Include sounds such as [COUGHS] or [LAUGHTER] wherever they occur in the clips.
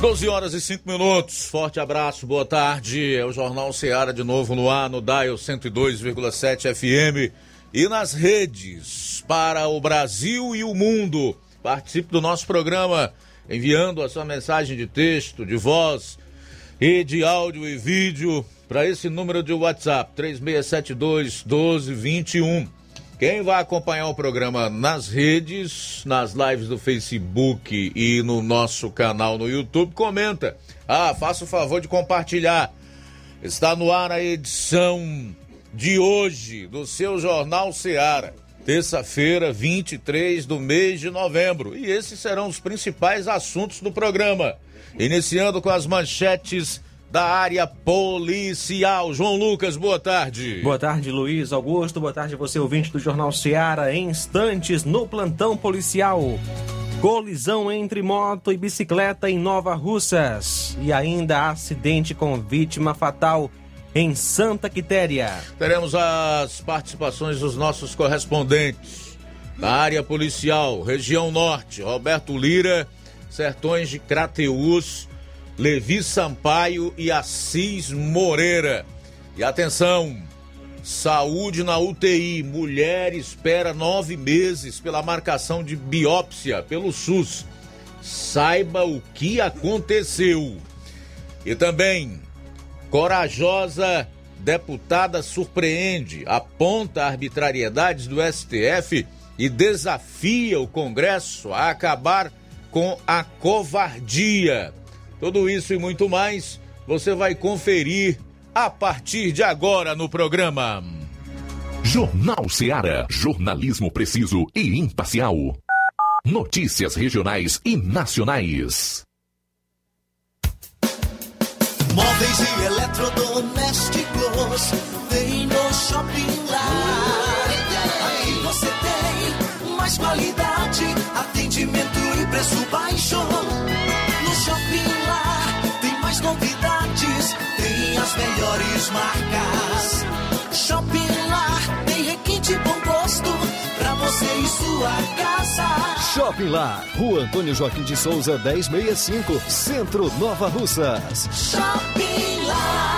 12 horas e 5 minutos. Forte abraço, boa tarde. É o Jornal Seara de novo no ar, no Dial 102,7 FM e nas redes para o Brasil e o mundo. Participe do nosso programa enviando a sua mensagem de texto, de voz e de áudio e vídeo para esse número de WhatsApp 3672 1221. Quem vai acompanhar o programa nas redes, nas lives do Facebook e no nosso canal no YouTube, comenta. Ah, faça o favor de compartilhar. Está no ar a edição de hoje do seu Jornal Seara, terça-feira, 23 do mês de novembro. E esses serão os principais assuntos do programa. Iniciando com as manchetes da área policial. João Lucas, boa tarde. Boa tarde, Luiz Augusto. Boa tarde, você ouvinte do Jornal Seara. Em instantes, no plantão policial. Colisão entre moto e bicicleta em Nova Russas. E ainda acidente com vítima fatal em Santa Quitéria. Teremos as participações dos nossos correspondentes da área policial, região norte, Roberto Lira, Sertões de Crateús, Levi Sampaio e Assis Moreira. E atenção, saúde na UTI, mulher espera nove meses pela marcação de biópsia pelo SUS. Saiba o que aconteceu. E também, corajosa deputada surpreende, aponta arbitrariedades do STF e desafia o Congresso a acabar com a covardia. Tudo isso e muito mais você vai conferir a partir de agora no programa. Jornal Seara. Jornalismo preciso e imparcial. Notícias regionais e nacionais. Móveis e eletrodomésticos vem no Shopping Lar. Aqui você tem mais qualidade, atendimento e preço baixo. Novidades, tem as melhores marcas. Shopping Lar tem requinte bom gosto pra você e sua casa. Shopping Lá, Rua Antônio Joaquim de Souza, 1065, Centro Nova Russas. Shopping Lar.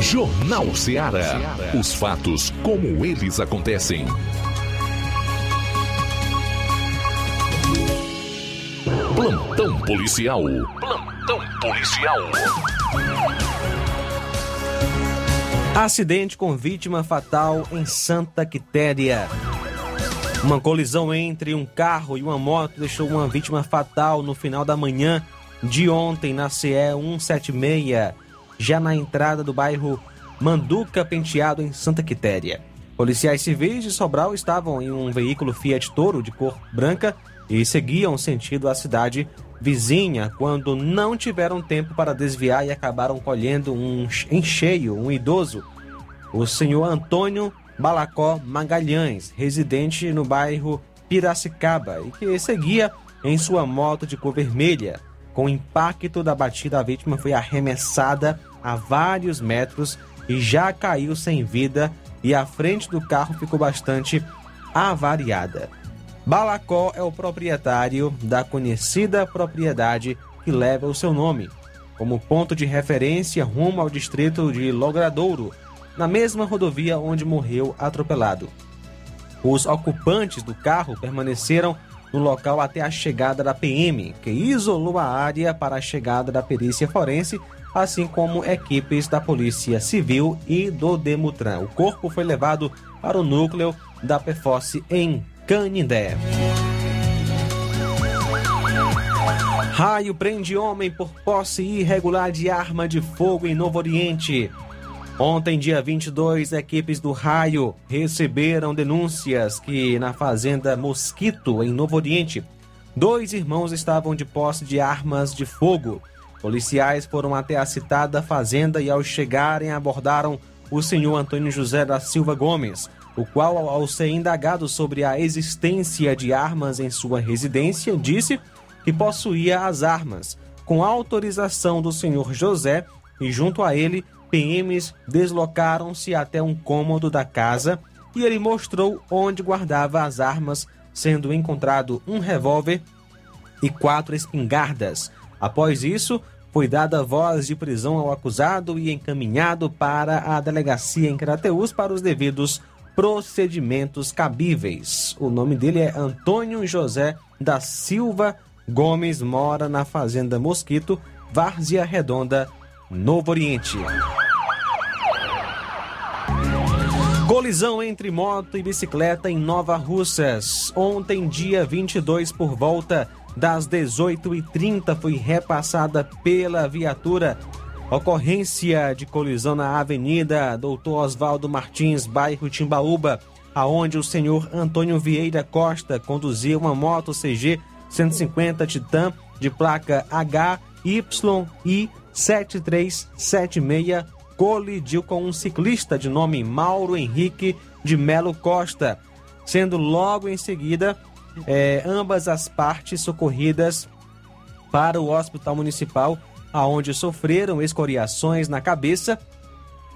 Jornal Ceará. Os fatos como eles acontecem. Plantão policial. Plantão policial. Acidente com vítima fatal em Santa Quitéria. Uma colisão entre um carro e uma moto deixou uma vítima fatal no final da manhã de ontem na CE 176, já na entrada do bairro Manduca Penteado, em Santa Quitéria. Policiais civis de Sobral estavam em um veículo Fiat Toro de cor branca e seguiam sentido à cidade vizinha quando não tiveram tempo para desviar e acabaram colhendo um em cheio um idoso, o senhor Antônio Balacó Magalhães, residente no bairro Piracicaba e que seguia em sua moto de cor vermelha. Com o impacto da batida, a vítima foi arremessada a vários metros e já caiu sem vida e a frente do carro ficou bastante avariada. Balacó é o proprietário da conhecida propriedade que leva o seu nome, como ponto de referência rumo ao distrito de Logradouro, na mesma rodovia onde morreu atropelado. Os ocupantes do carro permaneceram no local até a chegada da PM, que isolou a área para a chegada da perícia forense, assim como equipes da Polícia Civil e do Demutran. O corpo foi levado para o núcleo da PFOS em Canindé. Raio prende homem por posse irregular de arma de fogo em Novo Oriente. Ontem, dia 22, equipes do Raio receberam denúncias que na fazenda Mosquito, em Novo Oriente, dois irmãos estavam de posse de armas de fogo. Policiais foram até a citada fazenda e, ao chegarem, abordaram o senhor Antônio José da Silva Gomes, o qual, ao ser indagado sobre a existência de armas em sua residência, disse que possuía as armas, com autorização do senhor José, e junto a ele, PMs deslocaram-se até um cômodo da casa e ele mostrou onde guardava as armas, sendo encontrado um revólver e quatro espingardas. Após isso, foi dada voz de prisão ao acusado e encaminhado para a delegacia em Crateús para os devidos procedimentos cabíveis. O nome dele é Antônio José da Silva Gomes, mora na Fazenda Mosquito, Várzea Redonda, Novo Oriente. Colisão entre moto e bicicleta em Nova Russas. Ontem, dia 22, por volta das 18h30, foi repassada pela viatura. Ocorrência de colisão na Avenida Doutor Oswaldo Martins, bairro Timbaúba, aonde o senhor Antônio Vieira Costa conduzia uma moto CG 150 Titan de placa HYI 7376 colidiu com um ciclista de nome Mauro Henrique de Melo Costa, sendo logo em seguida é, ambas as partes socorridas para o Hospital Municipal, aonde sofreram escoriações na cabeça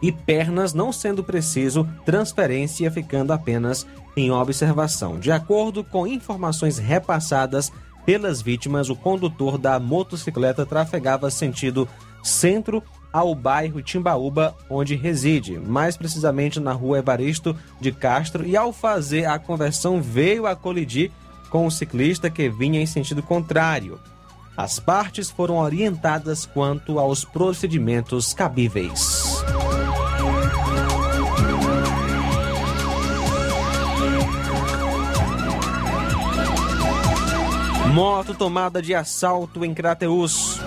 e pernas, não sendo preciso transferência, ficando apenas em observação. De acordo com informações repassadas pelas vítimas, o condutor da motocicleta trafegava sentido centro ao bairro Timbaúba, onde reside, mais precisamente na rua Evaristo de Castro, e ao fazer a conversão veio a colidir com o ciclista que vinha em sentido contrário. As partes foram orientadas quanto aos procedimentos cabíveis. Moto tomada de assalto em Crateus.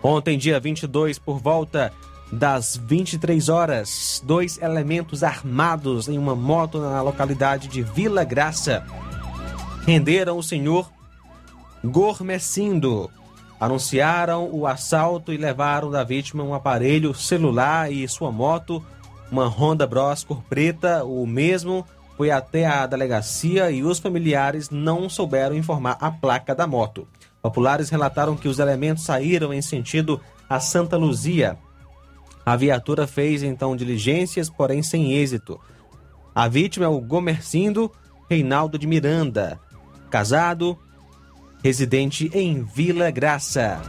Ontem, dia 22, por volta das 23 horas, dois elementos armados em uma moto na localidade de Vila Graça renderam o senhor Gormecindo. Anunciaram o assalto e levaram da vítima um aparelho celular e sua moto, uma Honda Bros cor preta, o mesmo foi até a delegacia e os familiares não souberam informar a placa da moto. Populares relataram que os elementos saíram em sentido a Santa Luzia. A viatura fez então diligências, porém sem êxito. A vítima é o Gomercindo Reinaldo de Miranda, casado, residente em Vila Graça.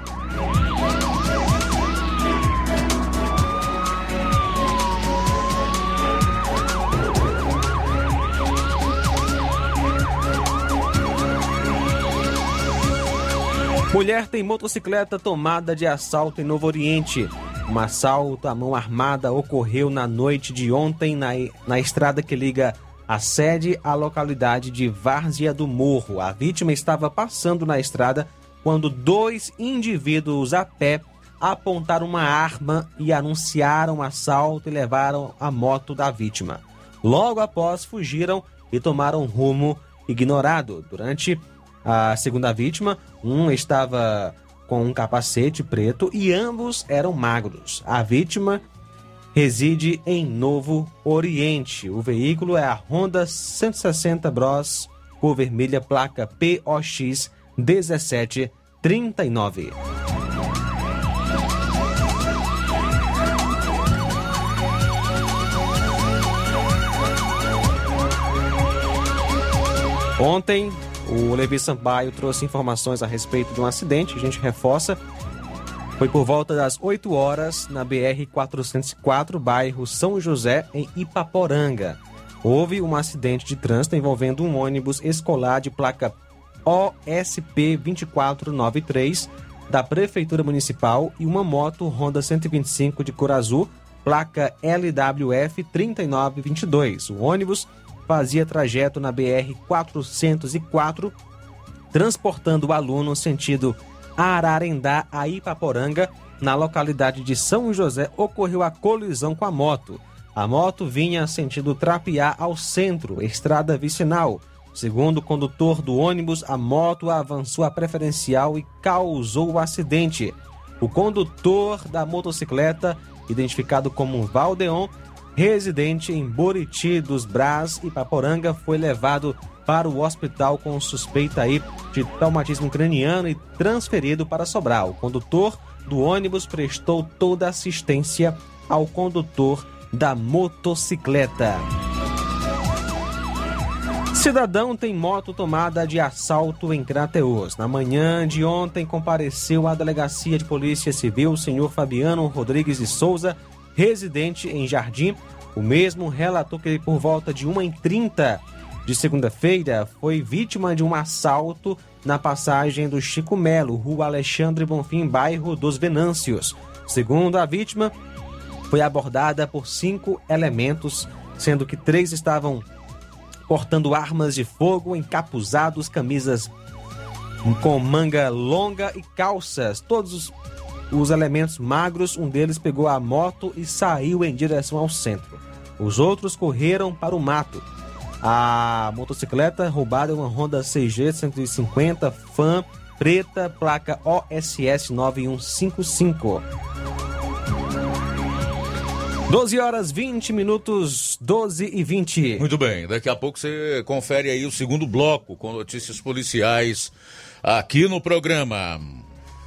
Mulher tem motocicleta tomada de assalto em Novo Oriente. Um assalto à mão armada ocorreu na noite de ontem na, na estrada que liga a sede à localidade de Várzea do Morro. A vítima estava passando na estrada quando dois indivíduos a pé apontaram uma arma e anunciaram um assalto e levaram a moto da vítima. Logo após, fugiram e tomaram rumo ignorado. Durante a segunda vítima, um estava com um capacete preto e ambos eram magros. A vítima reside em Novo Oriente. O veículo é a Honda 160 Bros, cor vermelha, placa POX 1739. Ontem, o Levi Sampaio trouxe informações a respeito de um acidente, a gente reforça. Foi por volta das 8 horas na BR-404, bairro São José, em Ipaporanga. Houve um acidente de trânsito envolvendo um ônibus escolar de placa OSP 2493 da Prefeitura Municipal e uma moto Honda 125 de cor azul, placa LWF 3922. O ônibus fazia trajeto na BR 404, transportando o aluno sentido Ararendá a Ipaporanga, na localidade de São José, ocorreu a colisão com a moto. A moto vinha sentido Trapiá ao centro, estrada vicinal. Segundo o condutor do ônibus, a moto avançou a preferencial e causou o acidente. O condutor da motocicleta, identificado como Valdeon, residente em Boriti dos Brás e Paporanga, foi levado para o hospital com suspeita aí de traumatismo craniano e transferido para Sobral. O condutor do ônibus prestou toda assistência ao condutor da motocicleta. Cidadão tem moto tomada de assalto em Crateus. Na manhã de ontem compareceu à delegacia de polícia civil o senhor Fabiano Rodrigues de Souza, residente em Jardim. O mesmo relatou que por volta de 1h30 de segunda-feira foi vítima de um assalto na passagem do Chico Melo, rua Alexandre Bonfim, bairro dos Venâncios. Segundo a vítima, foi abordada por cinco elementos, sendo que três estavam portando armas de fogo, encapuzados, camisas com manga longa e calças. Todos os, os elementos magros, um deles pegou a moto e saiu em direção ao centro. Os outros correram para o mato. A motocicleta roubada é uma Honda CG 150 Fan preta, placa OSS 9155. 12 horas 20 minutos, 12 e 20. Muito bem, daqui a pouco você confere aí o segundo bloco com notícias policiais aqui no programa.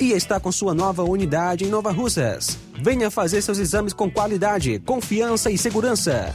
e está com sua nova unidade em Nova Russas. Venha fazer seus exames com qualidade, confiança e segurança.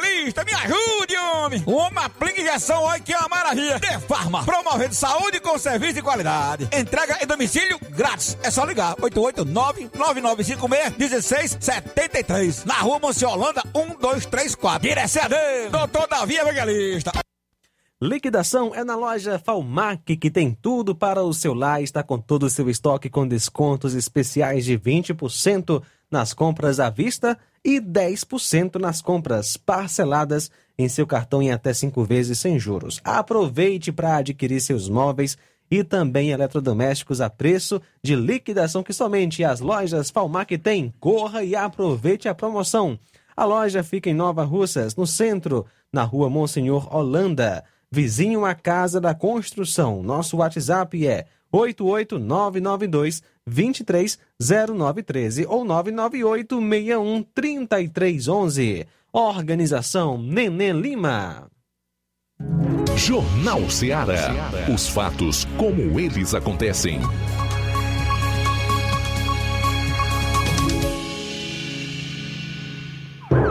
me ajude, homem. Uma aplica injeção, olha que é uma maravilha. De Farma, promovendo saúde com serviço de qualidade. Entrega em domicílio grátis. É só ligar, 889-9956-1673. Na rua Monsiolanda, 1234. Direção a doutor Davi Evangelista. Liquidação é na loja Falmac, que tem tudo para o seu lar. Está com todo o seu estoque com descontos especiais de 20% nas compras à vista e 10% nas compras parceladas em seu cartão em até cinco vezes sem juros. Aproveite para adquirir seus móveis e também eletrodomésticos a preço de liquidação que somente as lojas Falmac têm. Corra e aproveite a promoção. A loja fica em Nova Russas, no centro, na rua Monsenhor Holanda vizinho à Casa da Construção. Nosso WhatsApp é 88992 230913 ou 998 61 3311. Organização Nenê Lima. Jornal Ceará. Os fatos como eles acontecem.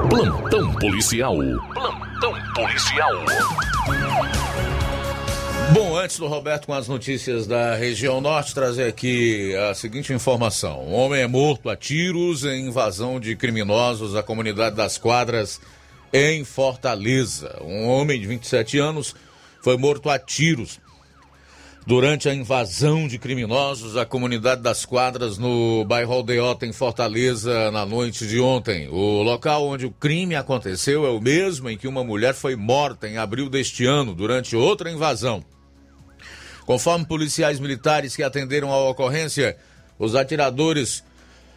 Plantão policial. Plantão policial. Bom, antes do Roberto com as notícias da região norte, trazer aqui a seguinte informação. Um homem é morto a tiros em invasão de criminosos à comunidade das quadras em Fortaleza. Um homem de 27 anos foi morto a tiros durante a invasão de criminosos à comunidade das quadras no bairro Aldeota, em Fortaleza, na noite de ontem. O local onde o crime aconteceu é o mesmo em que uma mulher foi morta em abril deste ano, durante outra invasão. Conforme policiais militares que atenderam a ocorrência, os atiradores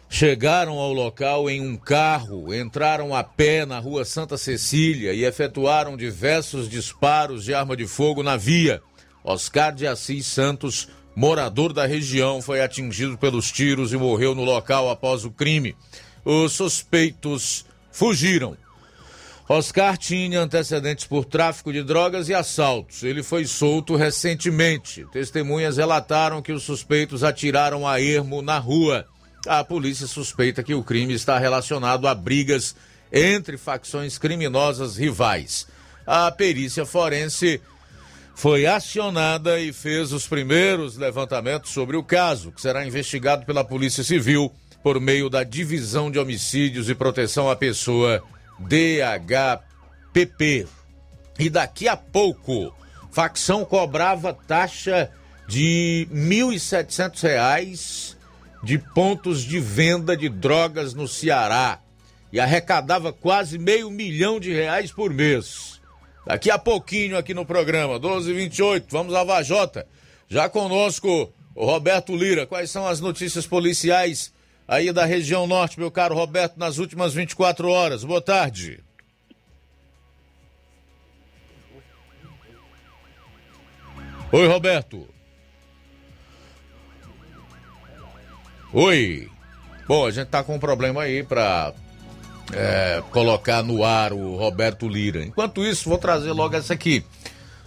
chegaram ao local em um carro, entraram a pé na rua Santa Cecília e efetuaram diversos disparos de arma de fogo na via. Oscar de Assis Santos, morador da região, foi atingido pelos tiros e morreu no local após o crime. Os suspeitos fugiram. Oscar tinha antecedentes por tráfico de drogas e assaltos. Ele foi solto recentemente. Testemunhas relataram que os suspeitos atiraram a ermo na rua. A polícia suspeita que o crime está relacionado a brigas entre facções criminosas rivais. A perícia forense foi acionada e fez os primeiros levantamentos sobre o caso, que será investigado pela Polícia Civil por meio da Divisão de Homicídios e Proteção à Pessoa, DHPP. E daqui a pouco, facção cobrava taxa de R$ 1.700 de pontos de venda de drogas no Ceará e arrecadava quase meio milhão de reais por mês. Daqui a pouquinho aqui no programa, 12h28, vamos à Vajota. Já conosco o Roberto Lira. Quais são as notícias policiais aí da região norte, meu caro Roberto, nas últimas 24 horas? Boa tarde. Oi, Roberto. Oi. Bom, a gente tá com um problema aí para é, colocar no ar o Roberto Lira. Enquanto isso, vou trazer logo essa aqui.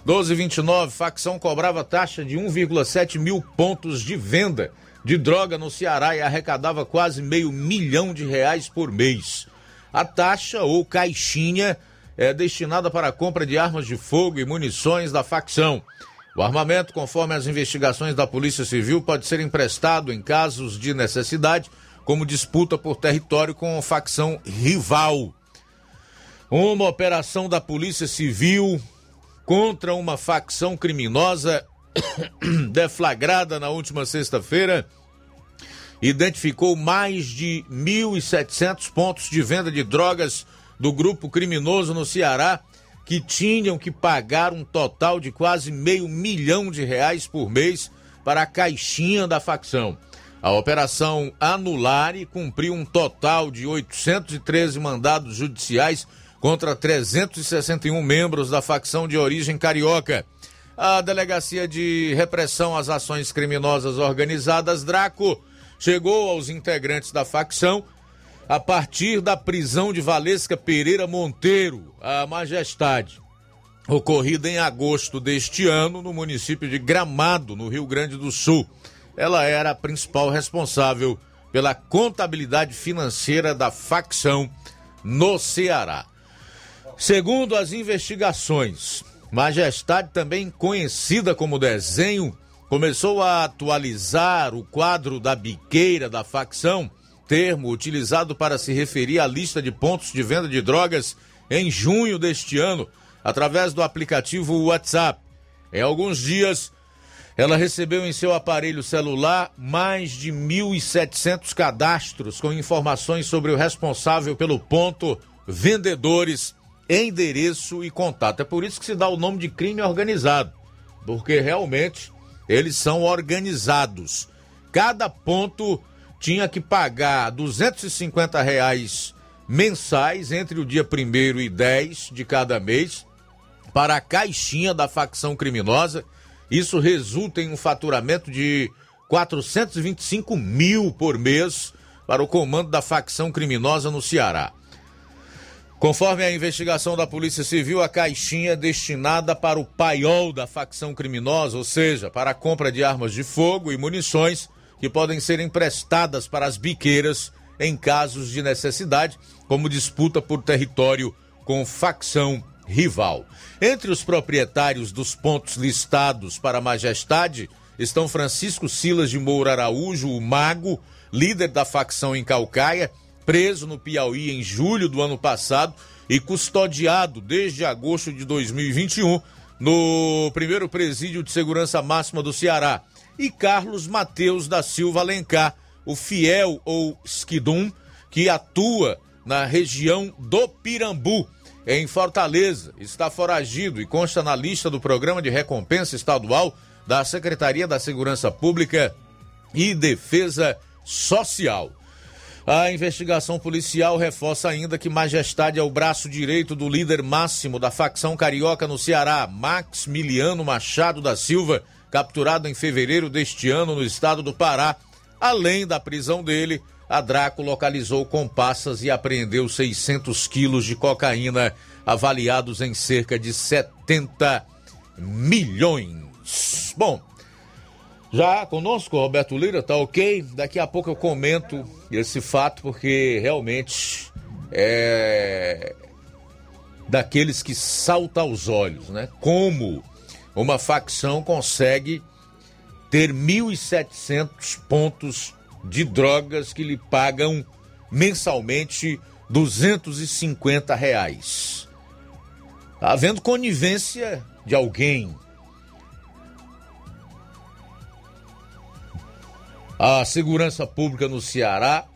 1229, facção cobrava taxa de 1,7 mil pontos de venda de droga no Ceará e arrecadava quase meio milhão de reais por mês. A taxa ou caixinha é destinada para a compra de armas de fogo e munições da facção. O armamento, conforme as investigações da Polícia Civil, pode ser emprestado em casos de necessidade como disputa por território com facção rival. Uma operação da Polícia Civil contra uma facção criminosa [COUGHS] deflagrada na última sexta-feira identificou mais de 1.700 pontos de venda de drogas do grupo criminoso no Ceará que tinham que pagar um total de quase meio milhão de reais por mês para a caixinha da facção. A operação Anulare cumpriu um total de 813 mandados judiciais contra 361 membros da facção de origem carioca. A Delegacia de Repressão às Ações Criminosas Organizadas, Draco, chegou aos integrantes da facção a partir da prisão de Valesca Pereira Monteiro, a Majestade, ocorrida em agosto deste ano no município de Gramado, no Rio Grande do Sul. Ela era a principal responsável pela contabilidade financeira da facção no Ceará. Segundo as investigações, Majestade, também conhecida como Desenho, começou a atualizar o quadro da biqueira da facção termo utilizado para se referir à lista de pontos de venda de drogas em junho deste ano, através do aplicativo WhatsApp. Em alguns dias, ela recebeu em seu aparelho celular mais de 1.700 cadastros com informações sobre o responsável pelo ponto, vendedores, endereço e contato. É por isso que se dá o nome de crime organizado, porque realmente eles são organizados. Cada ponto tinha que pagar 250 reais mensais entre o dia 1 e 10 de cada mês para a caixinha da facção criminosa. Isso resulta em um faturamento de 425 mil por mês para o comando da facção criminosa no Ceará. Conforme a investigação da Polícia Civil, a caixinha destinada para o paiol da facção criminosa, ou seja, para a compra de armas de fogo e munições, que podem ser emprestadas para as biqueiras em casos de necessidade, como disputa por território com facção rival. Entre os proprietários dos pontos listados para a Majestade estão Francisco Silas de Moura Araújo, o Mago, líder da facção em Calcaia, preso no Piauí em julho do ano passado e custodiado desde agosto de 2021 no primeiro presídio de segurança máxima do Ceará e Carlos Mateus da Silva Alencar, o fiel ou Skidum, que atua na região do Pirambu, em Fortaleza. Está foragido e consta na lista do Programa de Recompensa Estadual da Secretaria da Segurança Pública e Defesa Social. A investigação policial reforça ainda que Majestade é o braço direito do líder máximo da facção carioca no Ceará, Max Miliano Machado da Silva, capturado em fevereiro deste ano no estado do Pará. Além da prisão dele, a Draco localizou compassas e apreendeu 600 quilos de cocaína, avaliados em cerca de 70 milhões. Bom, já conosco, Roberto Lira, tá ok? Daqui a pouco eu comento esse fato, porque realmente é daqueles que salta aos olhos, né? Como uma facção consegue ter 1.700 pontos de drogas que lhe pagam mensalmente 250 reais. Havendo conivência de alguém. A segurança pública no Ceará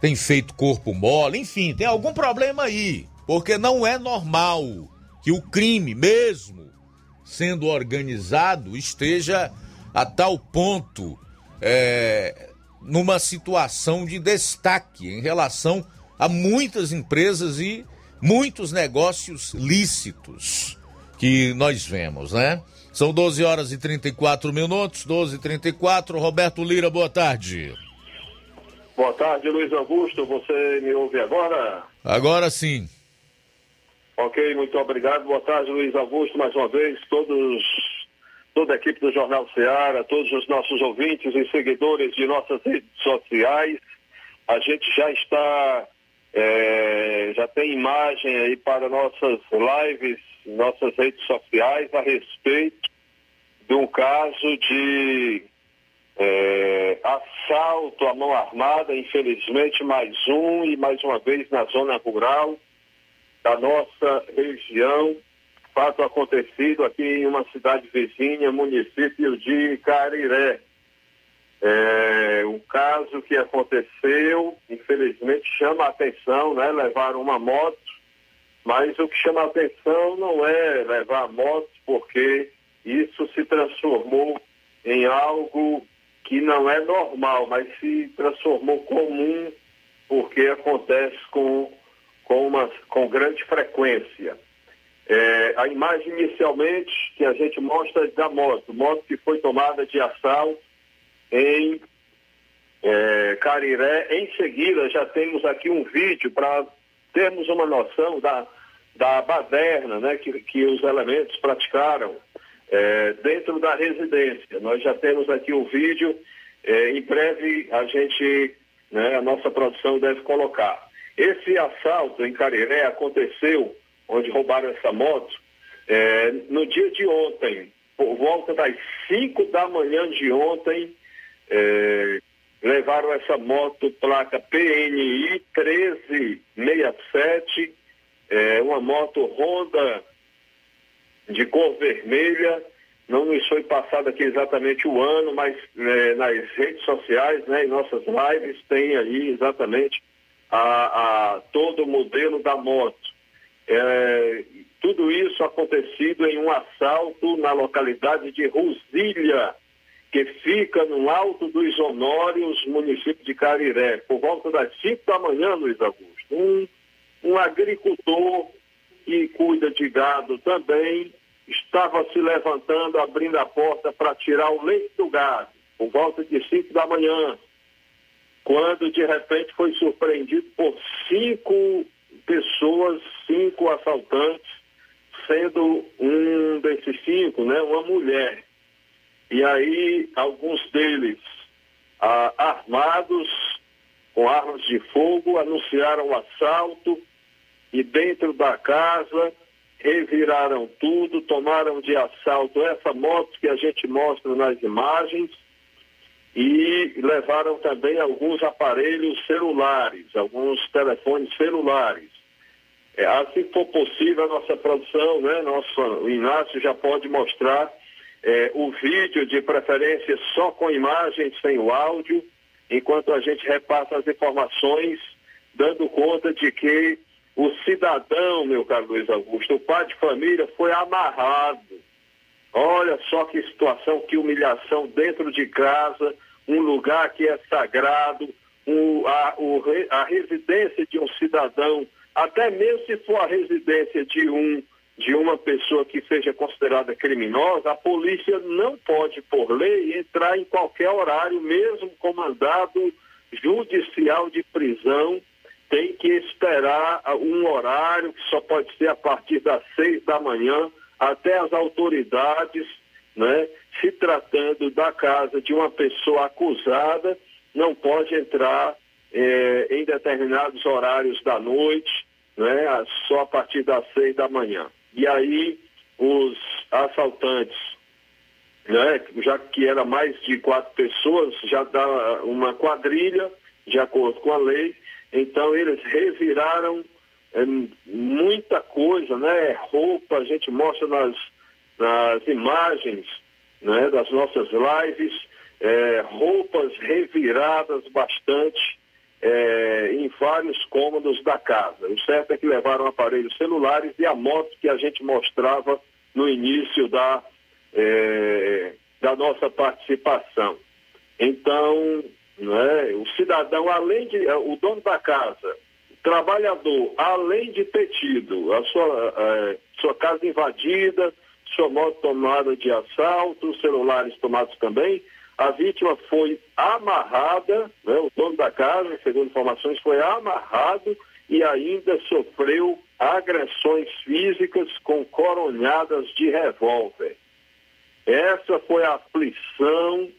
tem feito corpo mole, enfim, tem algum problema aí, porque não é normal que o crime mesmo sendo organizado esteja a tal ponto é, numa situação de destaque em relação a muitas empresas e muitos negócios lícitos que nós vemos, né? São 12 horas e 34 minutos, 12 e 34 Roberto Lira, boa tarde. Boa tarde, Luiz Augusto. Você me ouve agora? Agora sim. Ok, muito obrigado. Boa tarde, Luiz Augusto, mais uma vez, todos, toda a equipe do Jornal Ceará, todos os nossos ouvintes e seguidores de nossas redes sociais. A gente já está, é, já tem imagem aí para nossas lives, nossas redes sociais a respeito de um caso de é, assalto à mão armada, infelizmente mais um e mais uma vez na zona rural da nossa região, fato acontecido aqui em uma cidade vizinha, município de Cariré. É, caso que aconteceu, infelizmente chama a atenção, né? Levaram uma moto, mas o que chama a atenção não é levar a moto, porque isso se transformou em algo que não é normal, mas se transformou comum, porque acontece com com, uma, com grande frequência. É, a imagem inicialmente que a gente mostra é da moto, moto que foi tomada de assalto em é, Cariré. Em seguida, já temos aqui um vídeo para termos uma noção da, da baderna né, que, que os elementos praticaram é, dentro da residência. Nós já temos aqui o vídeo, é, em breve a gente, né, a nossa produção deve colocar. Esse assalto em Cariré aconteceu, onde roubaram essa moto, é, no dia de ontem, por volta das 5 da manhã de ontem, é, levaram essa moto placa PNI 1367, é, uma moto Honda de cor vermelha. Não nos foi passado aqui exatamente o ano, mas é, nas redes sociais, né, em nossas lives, tem aí exatamente a, a todo o modelo da moto. É, tudo isso acontecido em um assalto na localidade de Rosilha, que fica no alto dos Honórios, município de Cariré, por volta das 5 da manhã, Luiz Augusto. Um, um agricultor que cuida de gado também estava se levantando, abrindo a porta para tirar o leite do gado, por volta de 5 da manhã, quando de repente foi surpreendido por cinco pessoas, cinco assaltantes, sendo um desses cinco, né, uma mulher. E aí, alguns deles ah, armados, com armas de fogo, anunciaram o assalto e dentro da casa reviraram tudo, tomaram de assalto essa moto que a gente mostra nas imagens e levaram também alguns aparelhos celulares, alguns telefones celulares. É, assim for possível, a nossa produção, né, nosso, o Inácio já pode mostrar é, o vídeo, de preferência só com imagens, sem o áudio, enquanto a gente repassa as informações, dando conta de que o cidadão, meu caro Luiz Augusto, o pai de família foi amarrado. Olha só que situação, que humilhação dentro de casa, um lugar que é sagrado, a, o, a residência de um cidadão, até mesmo se for a residência de um de uma pessoa que seja considerada criminosa, a polícia não pode, por lei, entrar em qualquer horário, mesmo com mandado judicial de prisão, tem que esperar um horário que só pode ser a partir das seis da manhã, até as autoridades, né, se tratando da casa de uma pessoa acusada, não pode entrar eh, em determinados horários da noite, né, só a partir das seis da manhã. E aí os assaltantes, né, já que era mais de quatro pessoas, já dá uma quadrilha, de acordo com a lei, então eles reviraram é, muita coisa, né? Roupa, a gente mostra nas, nas imagens né, das nossas lives, é, roupas reviradas bastante é, em vários cômodos da casa. O certo é que levaram aparelhos celulares e a moto que a gente mostrava no início da, é, da nossa participação. Então, né, o cidadão, além de. O dono da casa, trabalhador, além de ter tido a sua, é, sua casa invadida, sua moto tomada de assalto, celulares tomados também, a vítima foi amarrada, né, o dono da casa, segundo informações, foi amarrado e ainda sofreu agressões físicas com coronhadas de revólver. Essa foi a aflição,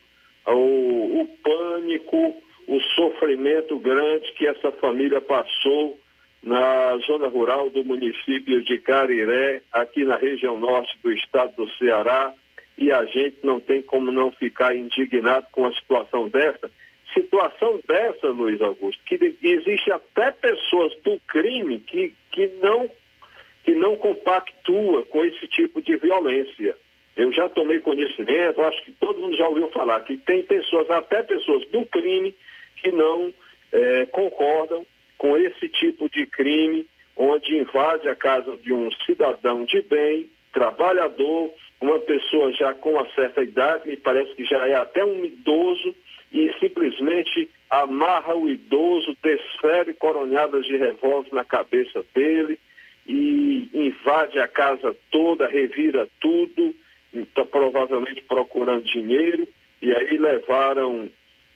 o, o pânico, o sofrimento grande que essa família passou na zona rural do município de Cariré, aqui na região norte do estado do Ceará, e a gente não tem como não ficar indignado com uma situação dessa. Situação dessa, Luiz Augusto, que existe até pessoas do crime que, que, não, que não compactua com esse tipo de violência. Eu já tomei conhecimento, acho que todo mundo já ouviu falar que tem pessoas, até pessoas do crime, que não é, concordam com esse tipo de crime, onde invade a casa de um cidadão de bem, trabalhador, uma pessoa já com uma certa idade, me parece que já é até um idoso, e simplesmente amarra o idoso, desfere coronhadas de revólver na cabeça dele e invade a casa toda, revira tudo, então, provavelmente procurando dinheiro, e aí levaram.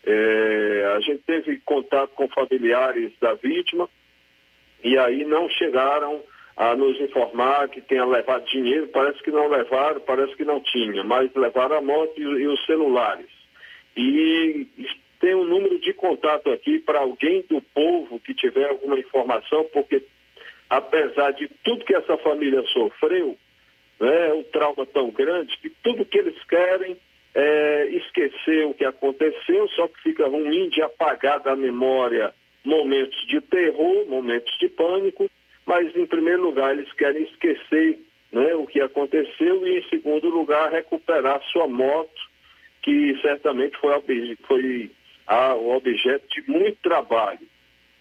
É, a gente teve contato com familiares da vítima, e aí não chegaram a nos informar que tenha levado dinheiro, parece que não levaram, parece que não tinha, mas levaram a moto e, e os celulares. E tem um número de contato aqui para alguém do povo que tiver alguma informação, porque apesar de tudo que essa família sofreu, né, um trauma tão grande, que tudo que eles querem é esquecer o que aconteceu, só que fica ruim de apagar da memória momentos de terror, momentos de pânico, mas em primeiro lugar eles querem esquecer né, o que aconteceu e em segundo lugar recuperar sua moto, que certamente foi, foi a- o objeto de muito trabalho.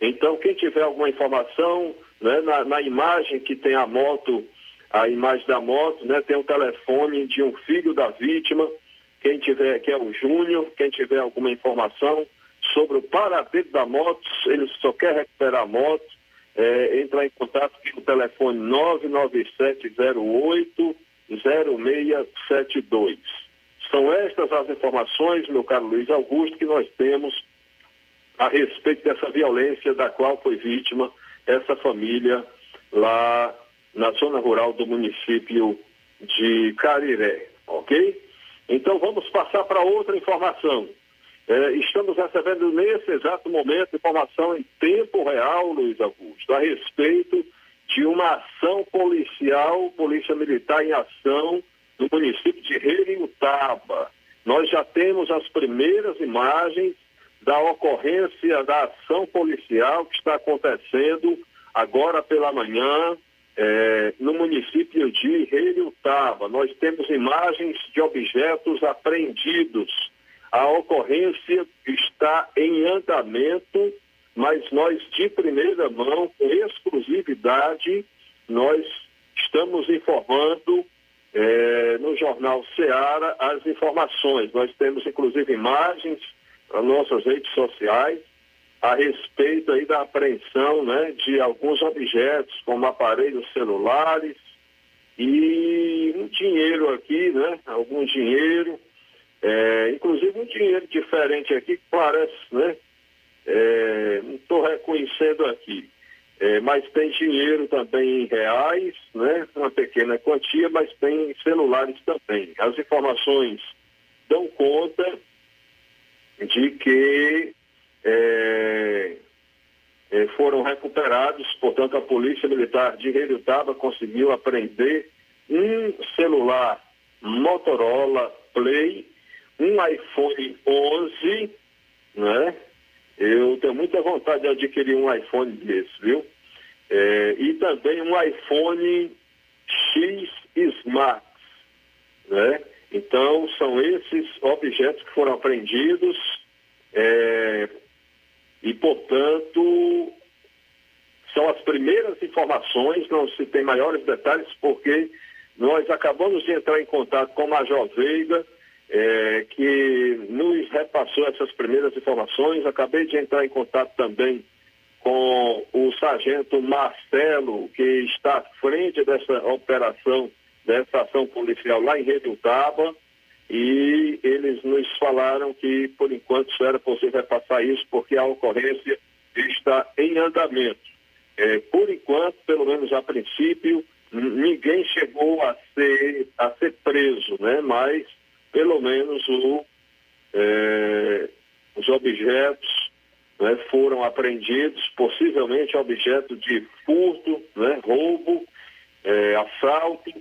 Então, quem tiver alguma informação, né, na, na imagem que tem a moto, a imagem da moto, né, tem o telefone de um filho da vítima, quem tiver, que é o Júnior, quem tiver alguma informação sobre o paradeiro da moto, ele só quer recuperar a moto, é, entrar em contato com o telefone 99708 0672. São estas as informações, meu caro Luiz Augusto, que nós temos a respeito dessa violência da qual foi vítima essa família lá na zona rural do município de Cariré, ok? Então vamos passar para outra informação. É, estamos recebendo nesse exato momento informação em tempo real, Luiz Augusto, a respeito de uma ação policial, polícia militar em ação no município de Reriutaba. Nós já temos as primeiras imagens da ocorrência da ação policial que está acontecendo agora pela manhã eh, no município de Reriutaba. Nós temos imagens de objetos apreendidos. A ocorrência está em andamento, mas nós de primeira mão, com exclusividade, nós estamos informando eh, no jornal Seara as informações. Nós temos inclusive imagens nas nossas redes sociais a respeito aí da apreensão né, de alguns objetos, como aparelhos celulares e um dinheiro aqui, né? Algum dinheiro, é, inclusive um dinheiro diferente aqui que parece, né? É, não estou reconhecendo aqui. É, mas tem dinheiro também em reais, né? Uma pequena quantia, mas tem celulares também. As informações dão conta de que é, é, foram recuperados, portanto, a Polícia Militar de Redutaba conseguiu apreender um celular Motorola Play, um iPhone 11, né? Eu tenho muita vontade de adquirir um iPhone desse, viu? É, e também um iPhone X Smart, né? Então, são esses objetos que foram apreendidos é, e, portanto, são as primeiras informações, não se tem maiores detalhes, porque nós acabamos de entrar em contato com o Major Veiga, é, que nos repassou essas primeiras informações. Acabei de entrar em contato também com o sargento Marcelo, que está à frente dessa operação, dessa ação policial lá em Redutaba, e eles nos falaram que, por enquanto, só era possível repassar isso porque a ocorrência está em andamento. É, por enquanto, pelo menos a princípio, ninguém chegou a ser, a ser preso, né? mas pelo menos o, é, os objetos né, foram apreendidos, possivelmente objeto de furto, né, roubo, é, assalto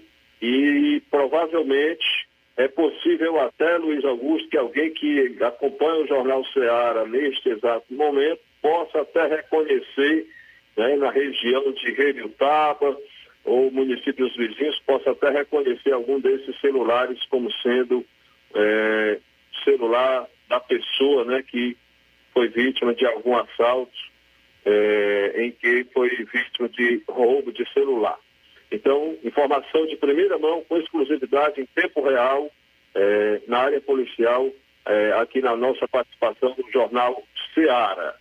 e provavelmente é possível até, Luiz Augusto, que alguém que acompanha o Jornal Ceará neste exato momento possa até reconhecer né, na região de Redutaba ou municípios vizinhos, possa até reconhecer algum desses celulares como sendo é, celular da pessoa né, que foi vítima de algum assalto é, em que foi vítima de roubo de celular. Então, informação de primeira mão, com exclusividade em tempo real, é, na área policial, é, aqui na nossa participação no jornal Seara.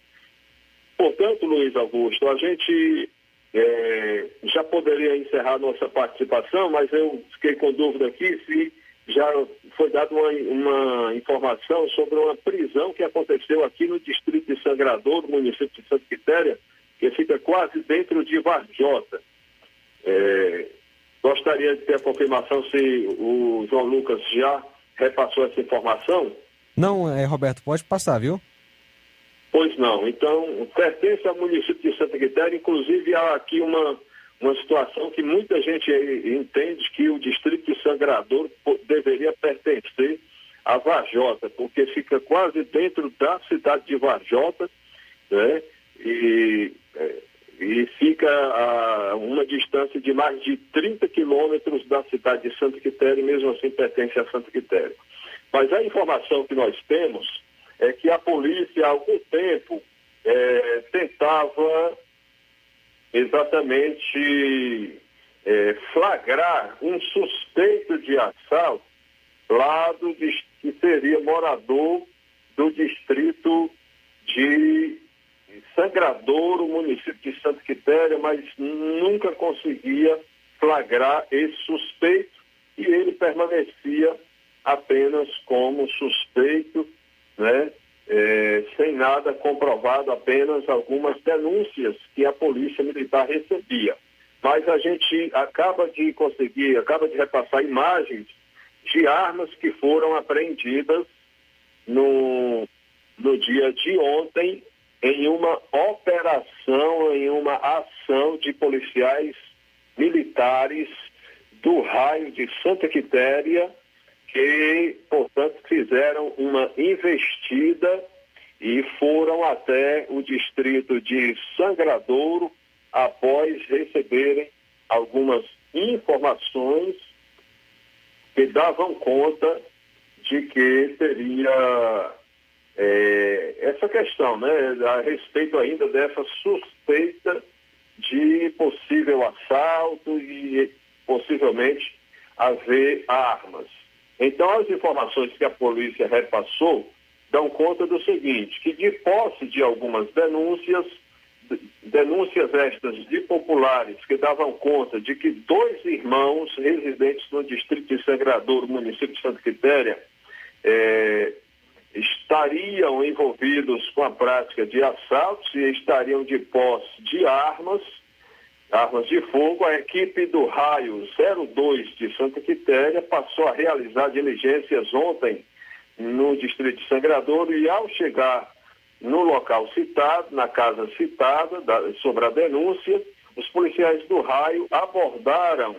Portanto, Luiz Augusto, a gente é, já poderia encerrar nossa participação, mas eu fiquei com dúvida aqui se já foi dada uma, uma, informação sobre uma prisão que aconteceu aqui no distrito de Sangrador, no município de Santa Quitéria, que fica quase dentro de Varjota. É, gostaria de ter a confirmação se o João Lucas já repassou essa informação. Não, é, Roberto, pode passar, viu? Pois não. Então, pertence ao município de Santa Quitéria, inclusive há aqui uma, uma situação que muita gente entende que o distrito de Sangrador deveria pertencer a Varjota, porque fica quase dentro da cidade de Varjota, né? E, é, e fica a uma distância de mais de 30 quilômetros da cidade de Santa Quitéria, e mesmo assim pertence a Santa Quitéria. Mas a informação que nós temos é que a polícia há algum tempo é, tentava exatamente é, flagrar um suspeito de assalto lá do que seria morador do distrito de Sangradouro, município de Santa Quitéria, mas nunca conseguia flagrar esse suspeito e ele permanecia apenas como suspeito, né? É, sem nada comprovado, apenas algumas denúncias que a polícia militar recebia. Mas a gente acaba de conseguir, acaba de repassar imagens de armas que foram apreendidas no, no dia de ontem em uma operação, em uma ação de policiais militares do raio de Santa Quitéria, que, portanto, fizeram uma investida e foram até o distrito de Sangradouro após receberem algumas informações que davam conta de que teria é, essa questão, né, a respeito ainda dessa suspeita de possível assalto e possivelmente haver armas. Então, as informações que a polícia repassou dão conta do seguinte, que de posse de algumas denúncias, denúncias estas de populares que davam conta de que dois irmãos residentes no distrito de Sagrador, município de Santa Quitéria, é, estariam envolvidos com a prática de assaltos e estariam de posse de armas, armas de fogo, a equipe do raio 02 de Santa Quitéria passou a realizar diligências ontem no distrito de Sangradouro e ao chegar no local citado, na casa citada, da, sobre a denúncia, os policiais do raio abordaram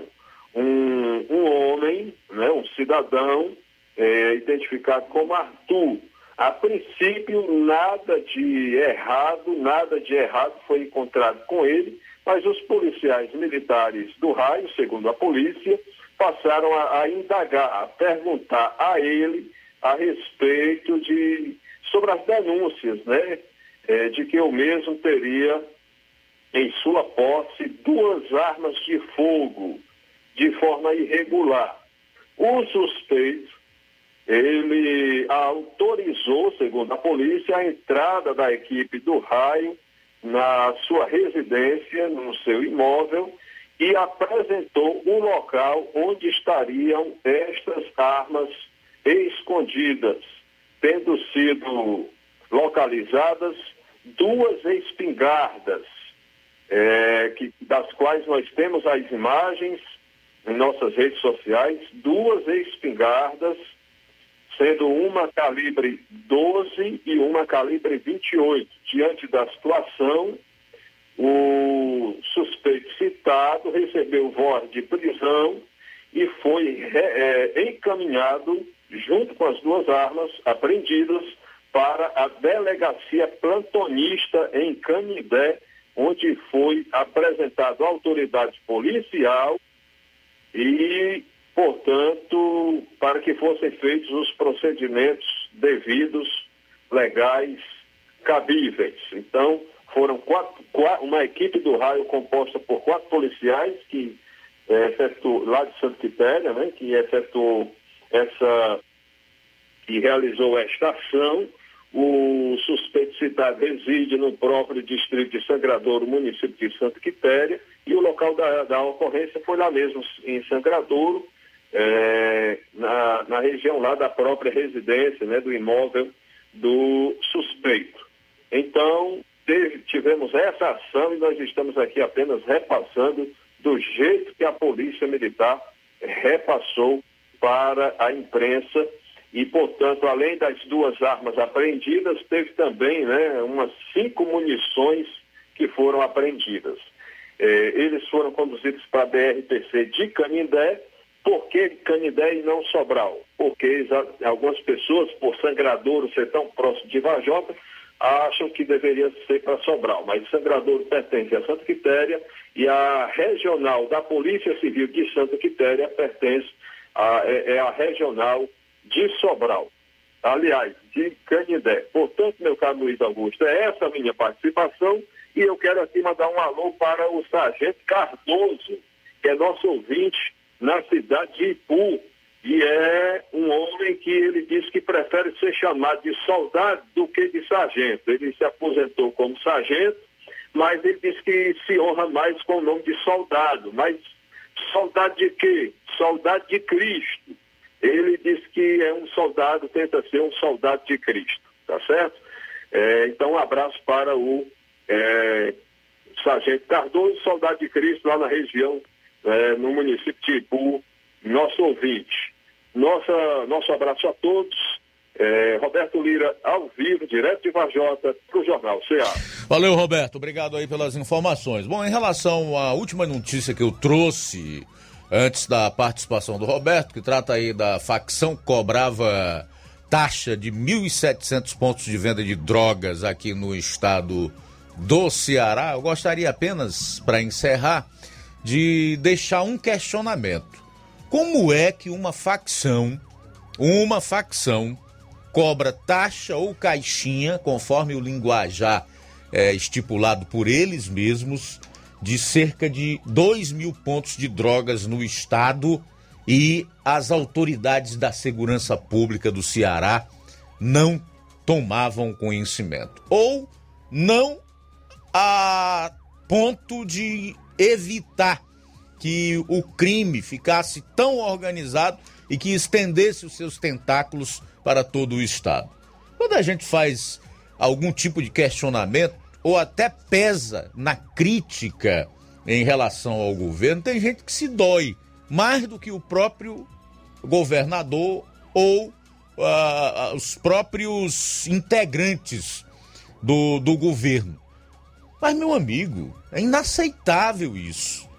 um, um homem, né, um cidadão, é, identificado como Arthur. A princípio, nada de errado, nada de errado foi encontrado com ele, mas os policiais militares do raio, segundo a polícia, passaram a, a indagar, a perguntar a ele a respeito de sobre as denúncias, né, é, de que o mesmo teria em sua posse duas armas de fogo de forma irregular. O suspeito ele autorizou, segundo a polícia, a entrada da equipe do raio na sua residência, no seu imóvel, e apresentou o local onde estariam estas armas escondidas, tendo sido localizadas duas espingardas, é, que, das quais nós temos as imagens em nossas redes sociais, duas espingardas sendo uma calibre 12 e uma calibre 28. Diante da situação, o suspeito citado recebeu voz de prisão e foi é, encaminhado, junto com as duas armas apreendidas, para a delegacia plantonista em Canidé, onde foi apresentado à autoridade policial e portanto, para que fossem feitos os procedimentos devidos, legais, cabíveis. Então, foram quatro, quatro, uma equipe do raio composta por quatro policiais que é, efetuou, lá de Santa Quitéria, né, que efetuou essa, que realizou esta ação, O suspeito citado reside no próprio distrito de Sangradouro, município de Santa Quitéria, e o local da, da ocorrência foi lá mesmo, em Sangradouro, é, na, na região lá da própria residência, né, do imóvel do suspeito. Então, teve, tivemos essa ação e nós estamos aqui apenas repassando do jeito que a Polícia Militar repassou para a imprensa e, portanto, além das duas armas apreendidas, teve também né, umas cinco munições que foram apreendidas. É, eles foram conduzidos para a BRPC de Canindé. Por que Canindé e não Sobral? Porque algumas pessoas, por Sangradouro ser tão próximo de Vajota, acham que deveria ser para Sobral. Mas Sangradouro pertence a Santa Quitéria e a regional da Polícia Civil de Santa Quitéria pertence a, é, é a regional de Sobral. Aliás, de Canindé. Portanto, meu caro Luiz Augusto, é essa a minha participação e eu quero aqui mandar um alô para o Sargento Cardoso, que é nosso ouvinte na cidade de Ipu. E é um homem que ele diz que prefere ser chamado de soldado do que de sargento. Ele se aposentou como sargento, mas ele diz que se honra mais com o nome de soldado. Mas soldado de quê? Soldado de Cristo ele diz que é um soldado, tenta ser um soldado de Cristo, tá certo? É, então, um abraço para o é, Sargento Cardoso, soldado de Cristo, lá na região, é, no município de Ipu, nosso ouvinte. Nossa, nosso abraço a todos. É, Roberto Lira, ao vivo, direto de Vajota, para o Jornal CA. Valeu, Roberto. Obrigado aí pelas informações. Bom, em relação à última notícia que eu trouxe antes da participação do Roberto, que trata aí da facção cobrava taxa de 1.700 pontos de venda de drogas aqui no estado do Ceará. Eu gostaria apenas, para encerrar, de deixar um questionamento. Como é que uma facção, uma facção, cobra taxa ou caixinha, conforme o linguajar é, estipulado por eles mesmos, de cerca de 2 mil pontos de drogas no estado e as autoridades da segurança pública do Ceará não tomavam conhecimento. Ou não a ponto de evitar que o crime ficasse tão organizado e que estendesse os seus tentáculos para todo o estado. Quando a gente faz algum tipo de questionamento, ou até pesa na crítica em relação ao governo, tem gente que se dói mais do que o próprio governador ou uh, os próprios integrantes do, do governo. Mas, meu amigo, é inaceitável isso.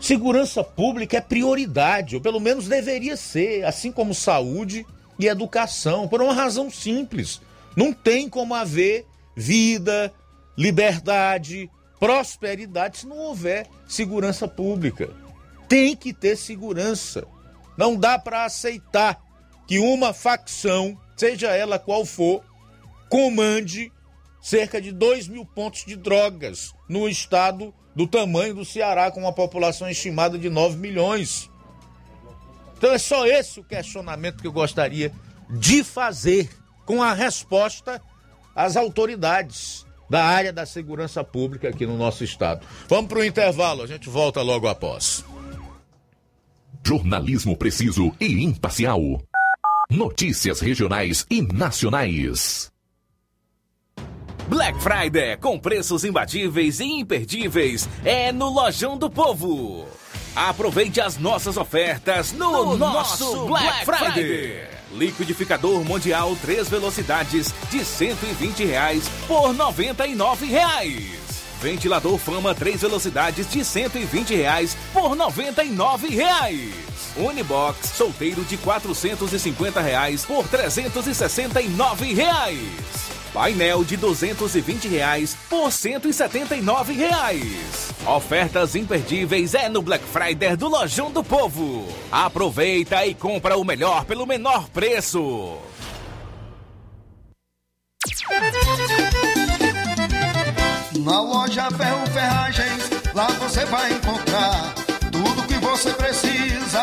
Segurança pública é prioridade, ou pelo menos deveria ser, assim como saúde e educação, por uma razão simples. Não tem como haver vida, liberdade, prosperidade se não houver segurança pública. Tem que ter segurança. Não dá para aceitar que uma facção, seja ela qual for, comande cerca de 2 mil pontos de drogas no estado do tamanho do Ceará, com uma população estimada de 9 milhões. Então é só esse o questionamento que eu gostaria de fazer com a resposta as autoridades da área da segurança pública aqui no nosso estado. Vamos para o intervalo, a gente volta logo após. Jornalismo preciso e imparcial. Notícias regionais e nacionais. Black Friday com preços imbatíveis e imperdíveis é no Lojão do Povo. Aproveite as nossas ofertas no, no nosso Black, Black Friday. Friday. Liquidificador Mundial 3 velocidades de 120 reais por 99 reais. Ventilador Fama 3 velocidades de 120 reais por 99 reais. Unibox solteiro de 450 reais por 369 reais. Painel de 220 reais por 179 reais. Ofertas imperdíveis é no Black Friday do Lojão do Povo. Aproveita e compra o melhor pelo menor preço. Na loja Ferro Ferragens, lá você vai encontrar tudo que você precisa,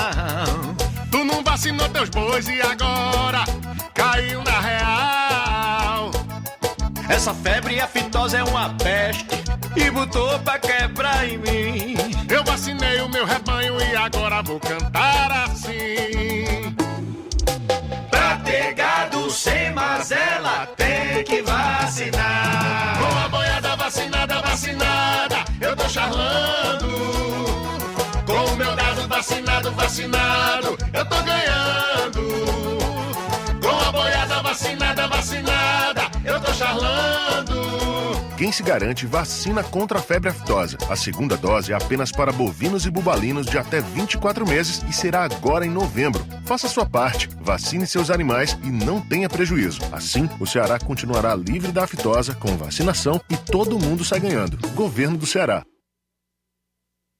Vacinou teus bois e agora caiu na real. Essa febre aftosa é uma peste e botou pra quebrar em mim. Eu vacinei o meu rebanho e agora vou cantar assim. Pra ter gado sem mazela, tem que vacinar. Com a boiada vacinada, vacinada, eu tô charlando. Vacinado, vacinado, eu tô ganhando. Com a boiada vacinada, vacinada, eu tô charlando. Quem se garante vacina contra a febre aftosa. A segunda dose é apenas para bovinos e bubalinos de até 24 meses e será agora em novembro. Faça sua parte, vacine seus animais e não tenha prejuízo. Assim, o Ceará continuará livre da aftosa com vacinação e todo mundo sai ganhando. Governo do Ceará.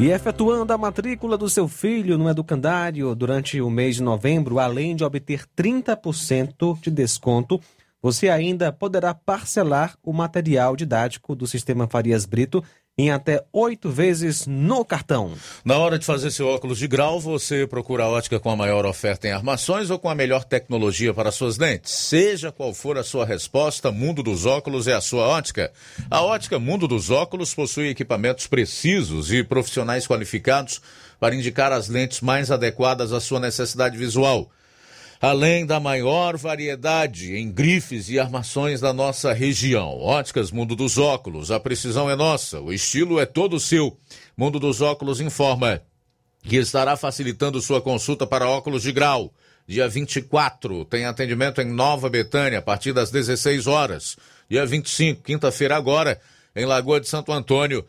E efetuando a matrícula do seu filho no educandário durante o mês de novembro, além de obter 30% de desconto, você ainda poderá parcelar o material didático do Sistema Farias Brito em até oito vezes no cartão. Na hora de fazer seu óculos de grau, você procura a ótica com a maior oferta em armações ou com a melhor tecnologia para suas lentes. Seja qual for a sua resposta, Mundo dos Óculos é a sua ótica. A ótica Mundo dos Óculos possui equipamentos precisos e profissionais qualificados para indicar as lentes mais adequadas à sua necessidade visual além da maior variedade em grifes e armações da nossa região. Óticas Mundo dos Óculos, a precisão é nossa, o estilo é todo seu. Mundo dos Óculos informa que estará facilitando sua consulta para óculos de grau. Dia 24, tem atendimento em Nova Betânia a partir das 16 horas. Dia 25, quinta-feira agora, em Lagoa de Santo Antônio,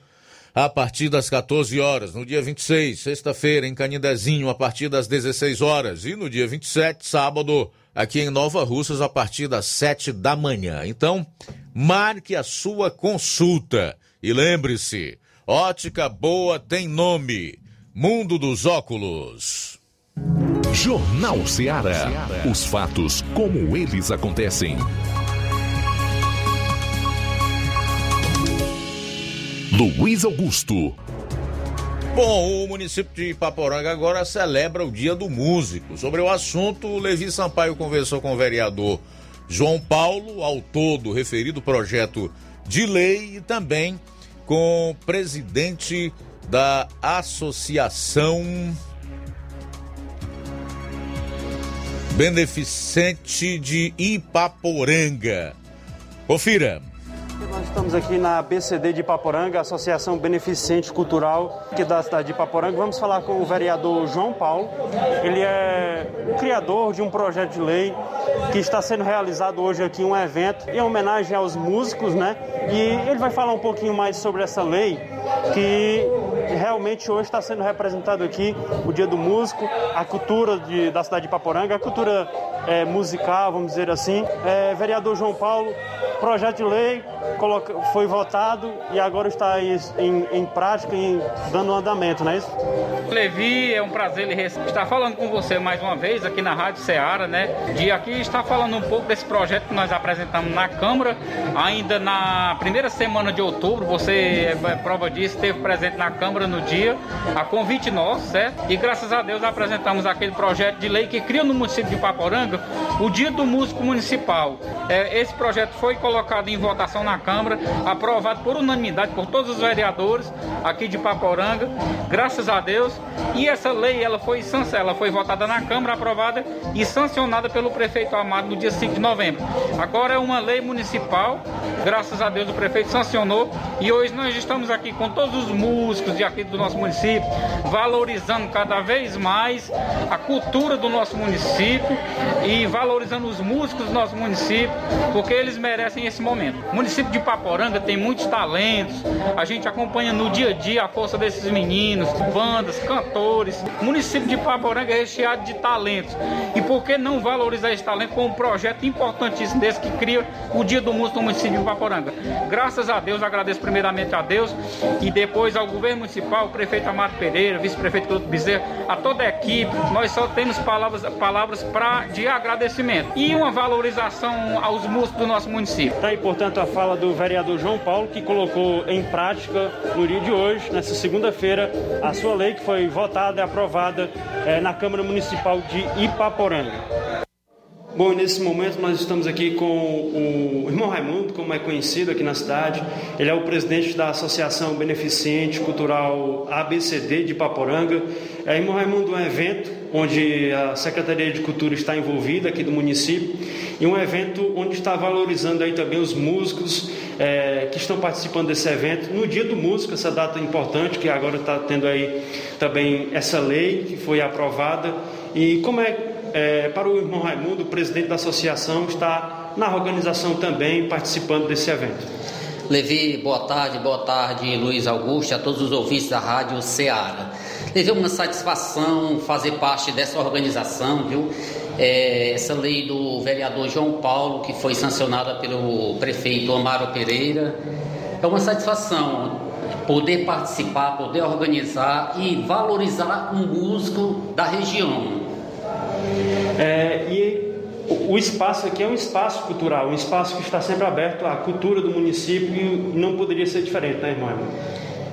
a partir das 14 horas. No dia 26, sexta-feira, em Canindezinho, a partir das 16 horas. E no dia 27, sábado, aqui em Nova Russas, a partir das 7 da manhã. Então, marque a sua consulta. E lembre-se: ótica boa tem nome. Mundo dos Óculos. Jornal Ceará. Os fatos como eles acontecem. Luiz Augusto. Bom, o município de Ipaporanga agora celebra o Dia do Músico. Sobre o assunto, o Levi Sampaio conversou com o vereador João Paulo, autor do referido projeto de lei, e também com o presidente da Associação Beneficente de Ipaporanga. Confira. Nós estamos aqui na BCD de Ipaporanga, Associação Beneficente Cultural aqui da cidade de Ipaporanga. Vamos falar com o vereador João Paulo. Ele é o criador de um projeto de lei que está sendo realizado hoje aqui um evento em homenagem aos músicos, né? E ele vai falar um pouquinho mais sobre essa lei que realmente hoje está sendo representado aqui o Dia do Músico, a cultura de, da cidade de Ipaporanga, a cultura é, musical, vamos dizer assim. É, vereador João Paulo, projeto de lei foi votado e agora está em, em, prática e dando andamento, não é isso? Levi, é um prazer estar falando com você mais uma vez aqui na Rádio Ceará, né? De aqui estar falando um pouco desse projeto que nós apresentamos na Câmara, ainda na primeira semana de outubro, você é prova disso, esteve presente na Câmara no dia, a convite nosso, certo? E graças a Deus apresentamos aquele projeto de lei que cria no município de Paporanga o Dia do Músico Municipal. É, esse projeto foi colocado em votação na Câmara, aprovado por unanimidade por todos os vereadores aqui de Paporanga, graças a Deus. E essa lei ela foi, ela foi votada na Câmara, aprovada e sancionada pelo prefeito Amado no dia 5 de novembro. Agora é uma lei municipal, graças a Deus o prefeito sancionou e hoje nós estamos aqui com todos os músicos de aqui do nosso município, valorizando cada vez mais a cultura do nosso município e valorizando os músicos do nosso município, porque eles merecem esse momento. O município de Paporanga tem muitos talentos, a gente acompanha no dia a dia a força desses meninos, bandas, cantores. O município de Paporanga é recheado de talentos. E por que não valorizar esse talento com um projeto importantíssimo desse que cria o Dia do Músico no município de Paporanga? Graças a Deus, agradeço primeiramente a Deus e depois ao governo municipal, o prefeito Amado Pereira, vice-prefeito Couto Bezerra, a toda a equipe. Nós só temos palavras, palavras pra, de agradecimento e uma valorização aos músicos do nosso município. Tá aí, portanto, a fala do vereador João Paulo, que colocou em prática no dia de hoje, nessa segunda-feira, a sua lei que foi votada e aprovada eh, na Câmara Municipal de Ipaporanga. Bom, nesse momento nós estamos aqui com o irmão Raimundo, como é conhecido aqui na cidade. Ele é o presidente da Associação Beneficente Cultural ABCD de Paporanga. É, irmão Raimundo, é um evento onde a Secretaria de Cultura está envolvida aqui do município e um evento onde está valorizando aí também os músicos é, que estão participando desse evento. No Dia do Músico, essa data importante, que agora está tendo aí também essa lei que foi aprovada. E como é, é para o irmão Raimundo, presidente da associação, está na organização também, participando desse evento. Levi, boa tarde, boa tarde, Luiz Augusto, a todos os ouvintes da Rádio Ceará. Levei uma satisfação fazer parte dessa organização, viu? É, essa lei do vereador João Paulo, que foi sancionada pelo prefeito Amaro Pereira, é uma satisfação poder participar, poder organizar e valorizar um músico da região. É, e o espaço aqui é um espaço cultural, um espaço que está sempre aberto à cultura do município e não poderia ser diferente, né, irmão?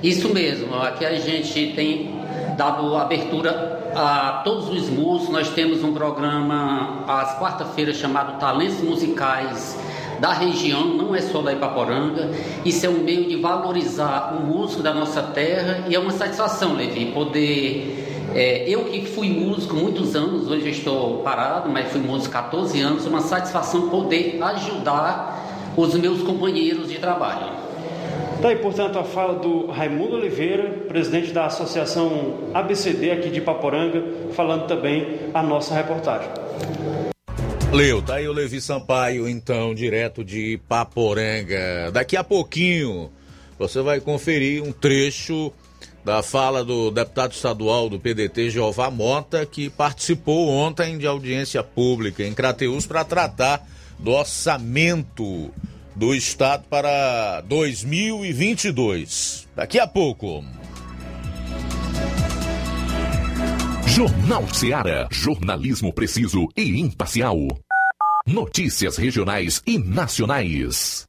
Isso mesmo, aqui a gente tem dado abertura a todos os músicos. Nós temos um programa às quarta-feiras chamado Talentos Musicais da região, não é só da Ipaporanga. Isso é um meio de valorizar o músico da nossa terra e é uma satisfação, Levi, poder. É, eu que fui músico muitos anos, hoje estou parado, mas fui músico 14 anos, uma satisfação poder ajudar os meus companheiros de trabalho. Tá portanto, a fala do Raimundo Oliveira, presidente da Associação ABCD aqui de Paporanga, falando também a nossa reportagem. Leu, tá aí o Levi Sampaio, então, direto de Paporanga. Daqui a pouquinho você vai conferir um trecho da fala do deputado estadual do PDT, Jeová Mota, que participou ontem de audiência pública em Crateus para tratar do orçamento do Estado para 2022. Daqui a pouco. Jornal Seara. Jornalismo preciso e imparcial. Notícias regionais e nacionais.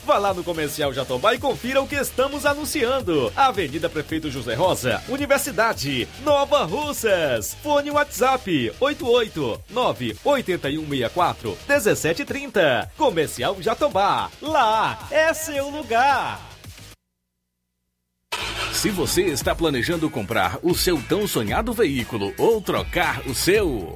Vá lá no Comercial Jatobá e confira o que estamos anunciando. Avenida Prefeito José Rosa, Universidade, Nova Russas. Fone WhatsApp 889 8164 1730. Comercial Jatobá. Lá é seu lugar. Se você está planejando comprar o seu tão sonhado veículo ou trocar o seu,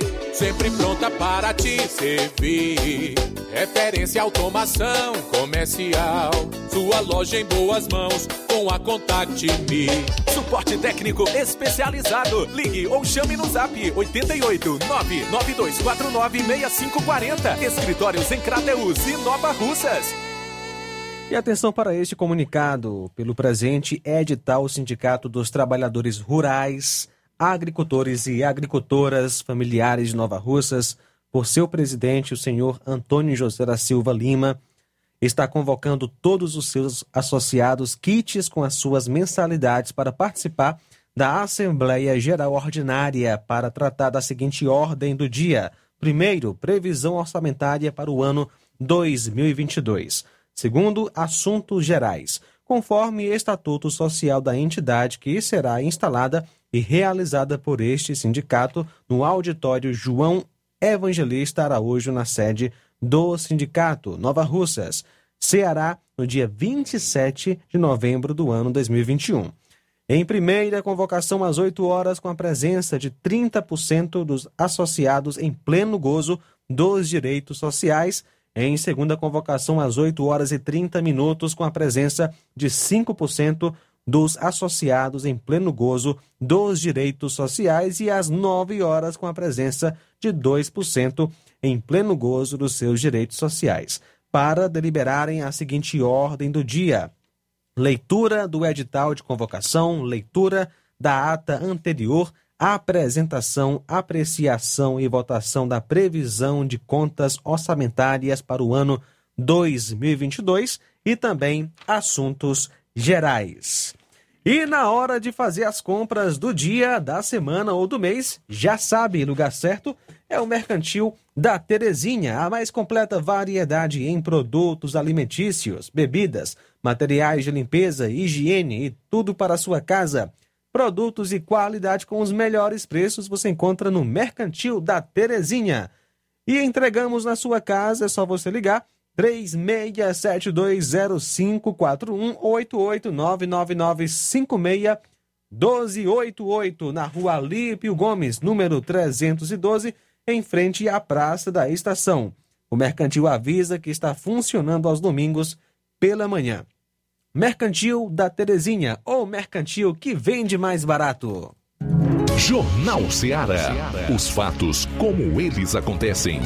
sempre pronta para te servir. Referência automação comercial, sua loja em boas mãos com a Contact Me. Suporte técnico especializado. Ligue ou chame no Zap 88 99249 6540. Escritórios em Crateus e Nova Russas. E atenção para este comunicado pelo presente edital Sindicato dos Trabalhadores Rurais, Agricultores e Agricultoras Familiares de Nova Russas, por seu presidente, o senhor Antônio José da Silva Lima, está convocando todos os seus associados kits com as suas mensalidades para participar da Assembleia Geral Ordinária para tratar da seguinte ordem do dia. Primeiro, previsão orçamentária para o ano 2022. Segundo, assuntos gerais, conforme Estatuto Social da entidade que será instalada e realizada por este sindicato no auditório João Evangelista Araújo, na sede do Sindicato Nova Russas, Ceará, no dia 27 de novembro do ano 2021. Em primeira convocação, às 8 horas, com a presença de 30% dos associados em pleno gozo dos direitos sociais em segunda convocação, às 8 horas e 30 minutos, com a presença de 5% dos associados em pleno gozo dos direitos sociais e às 9 horas, com a presença de 2% em pleno gozo dos seus direitos sociais, para deliberarem a seguinte ordem do dia: leitura do edital de convocação, leitura da ata anterior apresentação, apreciação e votação da previsão de contas orçamentárias para o ano 2022 e também assuntos gerais. E na hora de fazer as compras do dia, da semana ou do mês, já sabe, lugar certo é o Mercantil da Terezinha, a mais completa variedade em produtos alimentícios, bebidas, materiais de limpeza, higiene e tudo para a sua casa. Produtos e qualidade com os melhores preços você encontra no Mercantil da Terezinha. E entregamos na sua casa, é só você ligar 36720541 88999561288 na rua Alípio Gomes, número 312, em frente à Praça da Estação. O Mercantil avisa que está funcionando aos domingos pela manhã. Mercantil da Terezinha, ou mercantil que vende mais barato. Jornal Ceará. Os fatos como eles acontecem.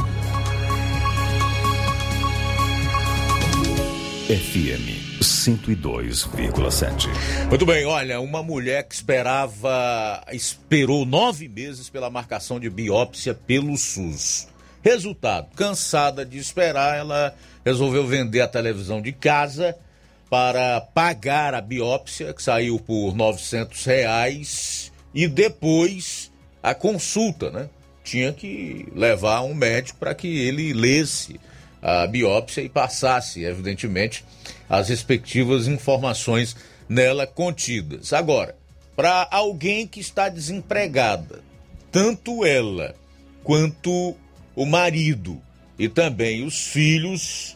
FM 102,7. Muito bem, olha, uma mulher que esperava, esperou nove meses pela marcação de biópsia pelo SUS. Resultado, cansada de esperar, ela resolveu vender a televisão de casa para pagar a biópsia, que saiu por 900 reais, e depois a consulta, né? Tinha que levar um médico para que ele lesse a biópsia e passasse, evidentemente, as respectivas informações nela contidas. Agora, para alguém que está desempregada, tanto ela quanto o marido e também os filhos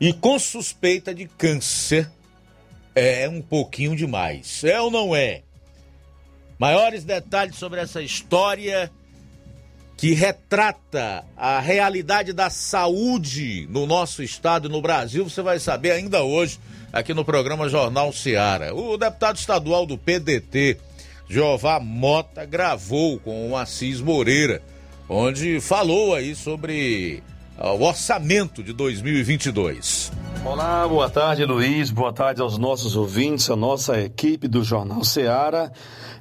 e com suspeita de câncer é um pouquinho demais. É ou não é? Maiores detalhes sobre essa história que retrata a realidade da saúde no nosso estado e no Brasil, você vai saber ainda hoje aqui no programa Jornal Seara. O deputado estadual do PDT, Jeová Mota, gravou com o Assis Moreira, onde falou aí sobre o orçamento de 2022. Olá, boa tarde, Luiz. Boa tarde aos nossos ouvintes, a nossa equipe do Jornal Seara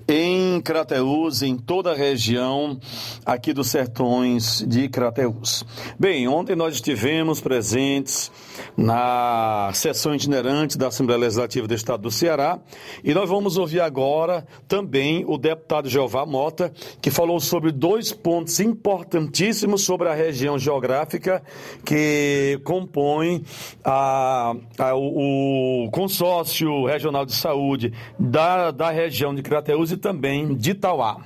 em Crateús, em toda a região aqui dos sertões de Crateús. Bem, ontem nós estivemos presentes na sessão itinerante da Assembleia Legislativa do Estado do Ceará e nós vamos ouvir agora também o deputado Jeová Mota, que falou sobre dois pontos importantíssimos sobre a região geográfica que compõe a, a, o, consórcio regional de saúde da, da região de Crateús e também de Itauá.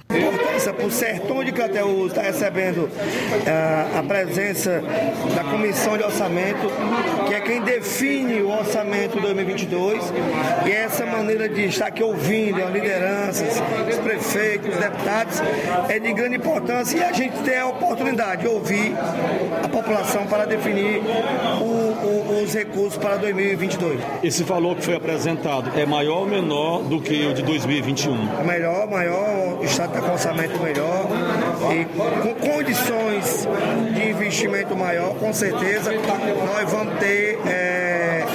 O sertão de Crateús está recebendo uh, a presença da Comissão de Orçamento, que é quem define o orçamento 2022, e essa maneira de estar aqui ouvindo, a liderança, lideranças, os prefeitos, os deputados, é de grande importância e a gente tem a oportunidade de ouvir a população para definir o, o, os recursos para 2022. Esse valor que foi apresentado é maior ou menor do que o de 2021? É melhor, maior, o Estado está com orçamento melhor e com condições de investimento maior, com certeza nós vamos ter é,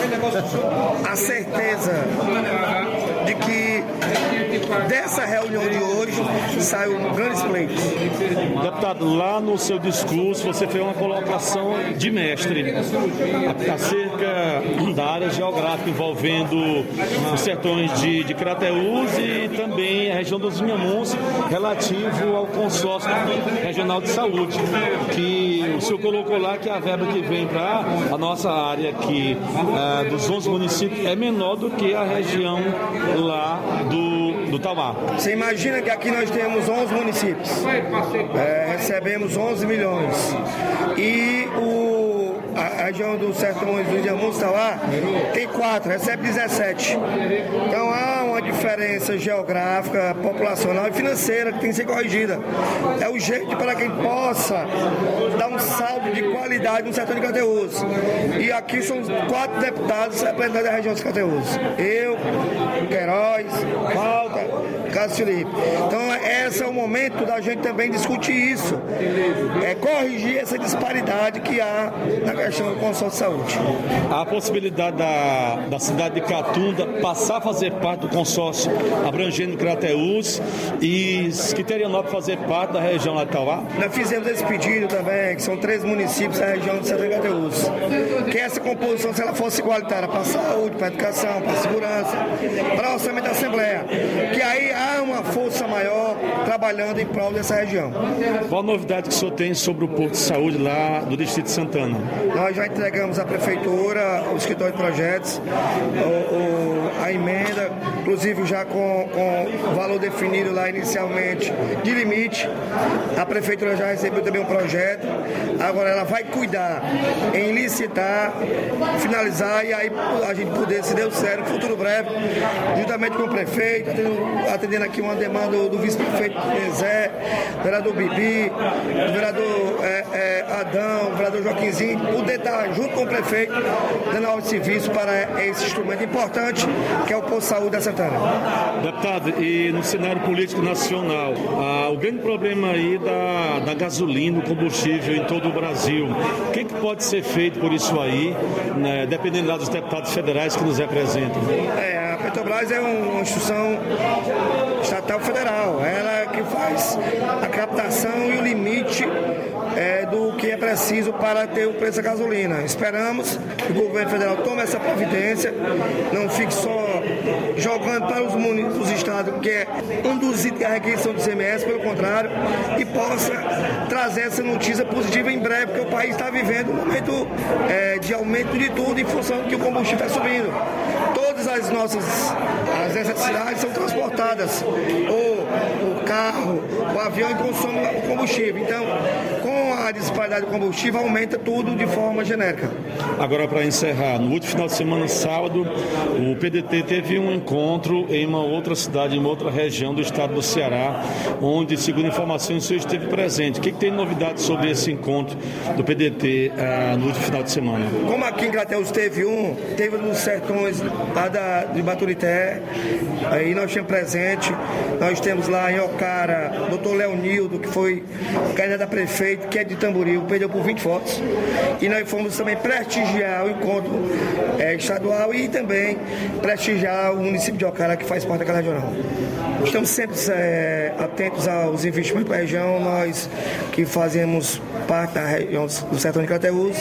a certeza dessa reunião de hoje saiu grandes pleitos. Deputado, lá no seu discurso você fez uma colocação de mestre acerca da área geográfica envolvendo os sertões de, de Crateús e também a região dos Inhamuns relativo ao consórcio regional de saúde, que o senhor colocou lá que a verba que vem para a nossa área aqui uh, dos 11 municípios é menor do que a região lá do, do Tauá. Você imagina que aqui nós temos 11 municípios, é, recebemos 11 milhões e o a região do Sertões do Diamuns Tauá tem quatro, recebe 17. Então há uma diferença geográfica, populacional e financeira que tem que ser corrigida. É jeito para que possa dar um saldo de qualidade no sertão de Cateus. E aqui são quatro deputados representantes da região de Cateus. Eu, Queiroz, Falta, Cássio Felipe. Então esse é o momento da gente também discutir isso. É corrigir essa disparidade que há na questão do consórcio de saúde. A possibilidade da, da cidade de Catunda passar a fazer parte do consórcio abrangendo Crateús e Quiterianópolis fazer parte da região lá de Tauá? Nós fizemos esse pedido também, que são três municípios da região de Santa Crateús. Que essa composição, se ela fosse igualitária para a saúde, para a educação, para a segurança, para o orçamento da Assembleia, que aí há uma força maior trabalhando em prol dessa região. Qual a novidade que o senhor tem sobre o posto de saúde lá do Distrito de Santana? Nós já entregamos à Prefeitura, o escritório de projetos, o, o, a emenda, inclusive já com, com valor definido lá inicialmente de limite. A Prefeitura já recebeu também um projeto, agora ela vai cuidar em licitar, finalizar e aí a gente poder, se deu certo, futuro breve, juntamente com o prefeito, atendendo, aqui uma demanda do, do vice-prefeito Zé, vereador Bibi, do vereador é, é, Adão, vereador Joaquimzinho, poder estar junto com o prefeito, dando de serviço para esse instrumento importante que é o posto de saúde da Deputado, e no cenário político nacional, ah, o grande problema aí da, da gasolina, do combustível em todo o Brasil, o que, que pode ser feito por isso aí, né, dependendo lá dos deputados federais que nos representam? É, a Petrobras é uma instituição estatal federal, ela é que faz a captação e o limite é, do que é preciso para ter o preço da gasolina. Esperamos que o governo federal tome essa providência, não fique só jogando para os municípios, estados, que é itens da requisição do CMS, pelo contrário, e possa trazer essa notícia positiva em breve, porque o país está vivendo um momento é, de aumento de tudo em função do que o combustível está subindo. Todas as nossas as necessidades são transportadas, ou o carro, o avião e consome o combustível. Então, com a disparidade do combustível, aumenta tudo de forma genérica. Agora, para encerrar, no último final de semana, sábado, o PDT teve um encontro em uma outra cidade, em uma outra região do estado do Ceará, onde, segundo informações, o senhor esteve presente. O que, que tem novidade sobre esse encontro do PDT ah, no último final de semana? Como aqui em Crateus teve um, teve nos sertões lá da, de Baturité, aí nós temos presente, nós temos lá em Ocara, doutor Leonildo, que foi candidato a prefeito, que é de Tamboril, perdeu por 20 votos. E nós fomos também prestigiar o encontro é, estadual e também prestigiar o município de Ocara, que faz parte daquela regional. Estamos sempre é, atentos aos investimentos da região, nós que fazemos parte da região do sertão de Crateús,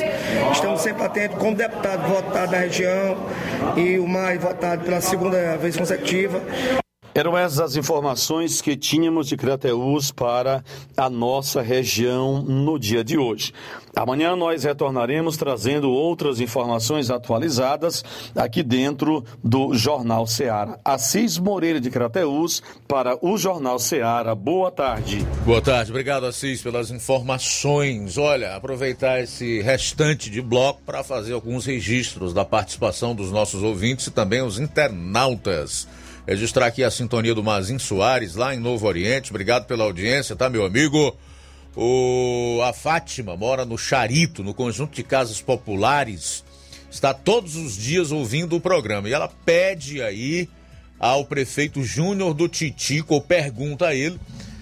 estamos sempre atentos como deputado votado da região e o mais votado pela segunda vez consecutiva. Eram essas as informações que tínhamos de Crateús para a nossa região no dia de hoje. Amanhã nós retornaremos trazendo outras informações atualizadas aqui dentro do Jornal Seara. Assis Moreira de Crateús para o Jornal Seara. Boa tarde. Boa tarde, obrigado Assis pelas informações. Olha, aproveitar esse restante de bloco para fazer alguns registros da participação dos nossos ouvintes e também os internautas Registrar aqui a sintonia do Mazin Soares, lá em Novo Oriente. Obrigado pela audiência, tá, meu amigo? O, a Fátima mora no Charito, no conjunto de casas populares. Está todos os dias ouvindo o programa. E ela pede aí ao prefeito Júnior do Titico, ou pergunta a ele,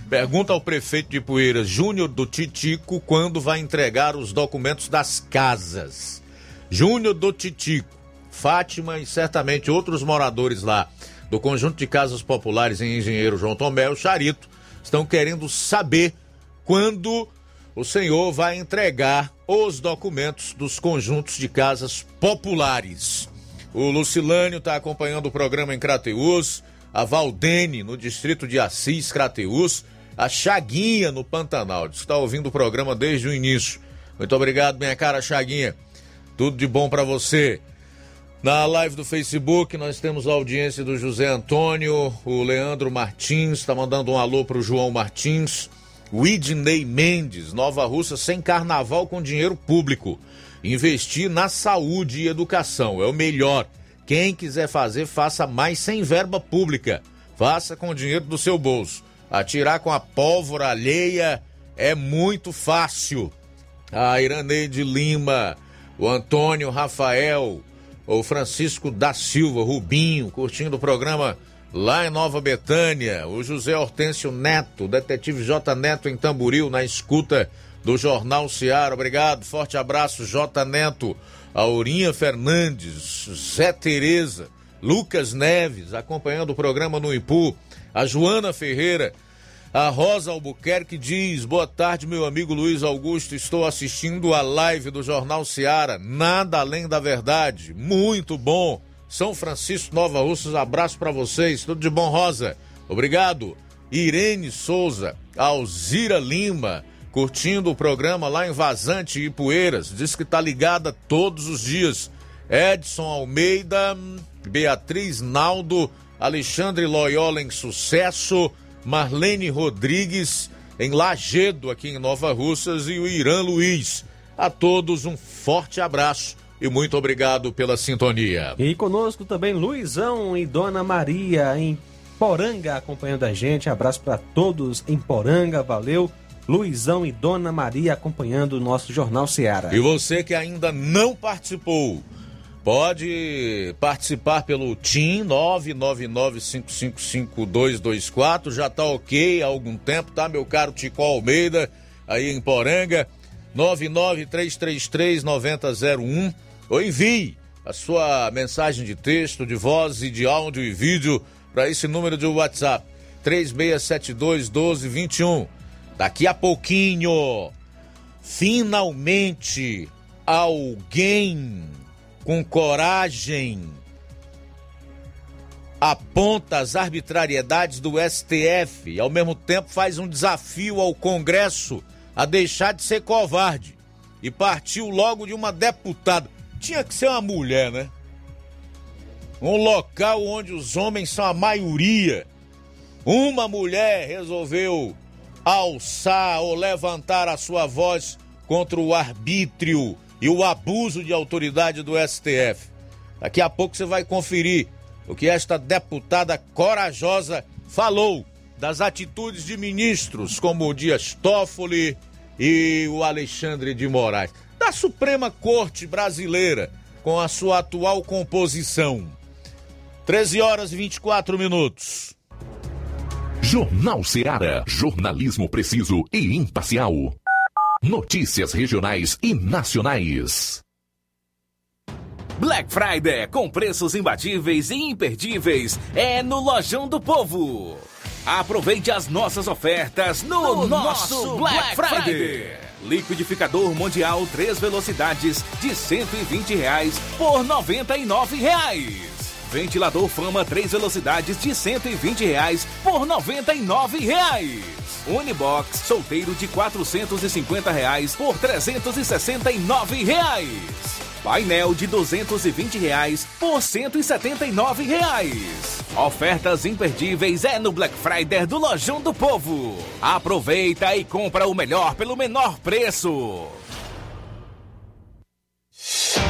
pergunta ao prefeito de Poeiras, Júnior do Titico, quando vai entregar os documentos das casas. Júnior do Titico, Fátima e certamente outros moradores lá do conjunto de casas populares em Engenheiro João Tomé, o Charito, estão querendo saber quando o senhor vai entregar os documentos dos conjuntos de casas populares. O Lucilânio está acompanhando o programa em Crateus, a Valdene no distrito de Assis, Crateus, a Chaguinha no Pantanal. Está ouvindo o programa desde o início. Muito obrigado, minha cara Chaguinha. Tudo de bom para você. Na live do Facebook, nós temos a audiência do José Antônio, o Leandro Martins, está mandando um alô para o João Martins, o Idney Mendes, Nova Russa sem carnaval com dinheiro público. Investir na saúde e educação é o melhor. Quem quiser fazer, faça mais sem verba pública. Faça com o dinheiro do seu bolso. Atirar com a pólvora alheia é muito fácil. A Iraneide Lima, o Antônio Rafael, o Francisco da Silva, Rubinho, curtindo o programa lá em Nova Betânia, o José Hortêncio Neto, detetive J Neto em Tamboril, na escuta do Jornal Seara. Obrigado, forte abraço, J Neto, Aurinha Fernandes, Zé Tereza, Lucas Neves, acompanhando o programa no Ipu, a Joana Ferreira, a Rosa Albuquerque diz: Boa tarde, meu amigo Luiz Augusto. Estou assistindo a live do Jornal Seara. Nada além da verdade. Muito bom. São Francisco Nova Russas, abraço para vocês. Tudo de bom, Rosa. Obrigado. Irene Souza, Alzira Lima, curtindo o programa lá em Vazante e Poeiras. Diz que tá ligada todos os dias. Edson Almeida, Beatriz Naldo, Alexandre Loyola em sucesso. Marlene Rodrigues, em Lagedo, aqui em Nova Russas, e o Irã Luiz. A todos um forte abraço e muito obrigado pela sintonia. E conosco também Luizão e Dona Maria em Poranga acompanhando a gente. Abraço para todos em Poranga, valeu. Luizão e Dona Maria acompanhando o nosso Jornal Seara. E você que ainda não participou, Pode participar pelo TIM 999555224, já tá ok há algum tempo, tá, meu caro Tico Almeida, aí em Poranga, 993339001, ou envie a sua mensagem de texto, de voz e de áudio e vídeo para esse número de WhatsApp, 36721221. Daqui a pouquinho, finalmente, alguém com coragem, aponta as arbitrariedades do STF e, ao mesmo tempo, faz um desafio ao Congresso a deixar de ser covarde e partiu logo de uma deputada. Tinha que ser uma mulher, né? Um local onde os homens são a maioria. Uma mulher resolveu alçar ou levantar a sua voz contra o arbítrio e o abuso de autoridade do STF. Daqui a pouco você vai conferir o que esta deputada corajosa falou das atitudes de ministros como o Dias Toffoli e o Alexandre de Moraes, da Suprema Corte Brasileira, com a sua atual composição. 13 horas e 24 minutos. Jornal Seara. Jornalismo preciso e imparcial. Notícias regionais e nacionais. Black Friday com preços imbatíveis e imperdíveis é no Lojão do Povo. Aproveite as nossas ofertas no, no nosso, nosso, Black, Black Friday. Friday. Liquidificador Mundial 3 velocidades de 120 reais por 99 reais. Ventilador Fama 3 velocidades de 120 reais por 99 reais. Unibox solteiro de 450 reais por 369 reais. Painel de 220 reais por 179 reais. Ofertas imperdíveis é no Black Friday do Lojão do Povo. Aproveita e compra o melhor pelo menor preço.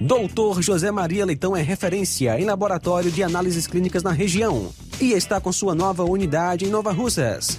Doutor José Maria Leitão é referência em laboratório de análises clínicas na região e está com sua nova unidade em Nova Russas.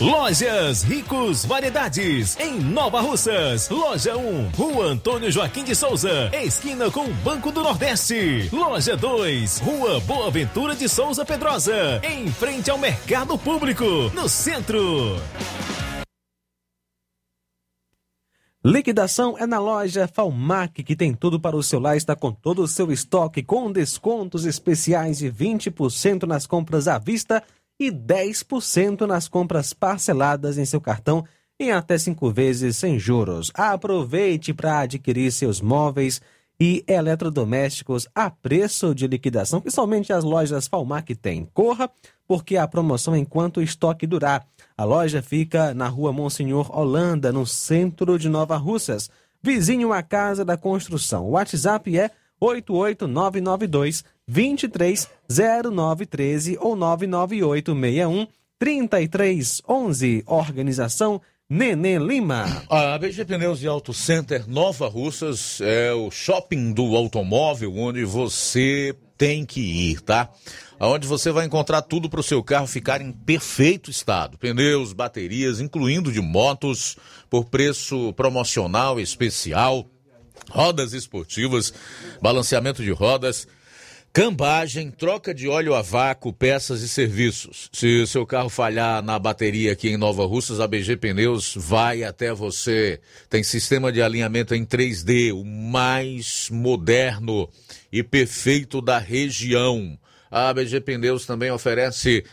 Lojas Ricos Variedades, em Nova Russas. Loja 1, Rua Antônio Joaquim de Souza, esquina com o Banco do Nordeste. Loja 2, Rua Boa Ventura de Souza Pedrosa, em frente ao Mercado Público, no centro. Liquidação é na loja Falmac, que tem tudo para o seu lar, está com todo o seu estoque, com descontos especiais de 20% nas compras à vista e 10% nas compras parceladas em seu cartão em até cinco vezes sem juros. Aproveite para adquirir seus móveis e eletrodomésticos a preço de liquidação que somente as lojas Falmac têm. Corra, porque a promoção é enquanto o estoque durar. A loja fica na rua Monsenhor Holanda, no centro de Nova Russas, vizinho à Casa da Construção. O WhatsApp é 88992 230913 ou 99861 3311. Organização Nenê Lima. A BG Pneus e Auto Center Nova Russas é o shopping do automóvel onde você tem que ir, tá? Onde você vai encontrar tudo para o seu carro ficar em perfeito estado: pneus, baterias, incluindo de motos, por preço promocional especial, rodas esportivas, balanceamento de rodas Cambagem, troca de óleo a vácuo, peças e serviços. Se o seu carro falhar na bateria aqui em Nova Russas, a BG Pneus vai até você. Tem sistema de alinhamento em 3D, o mais moderno e perfeito da região. A BG Pneus também oferece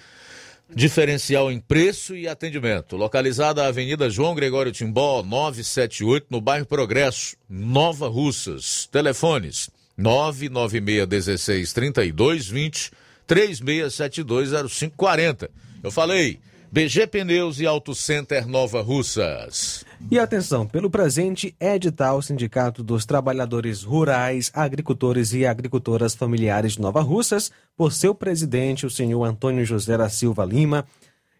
diferencial em preço e atendimento. Localizada na Avenida João Gregório Timbó, 978, no bairro Progresso, Nova Russas. Telefones 996 32 20 36720540. Eu falei, BG Pneus e Auto Center Nova Russas. E atenção, pelo presente edital Sindicato dos Trabalhadores Rurais, Agricultores e Agricultoras Familiares de Nova Russas, por seu presidente, o senhor Antônio José da Silva Lima,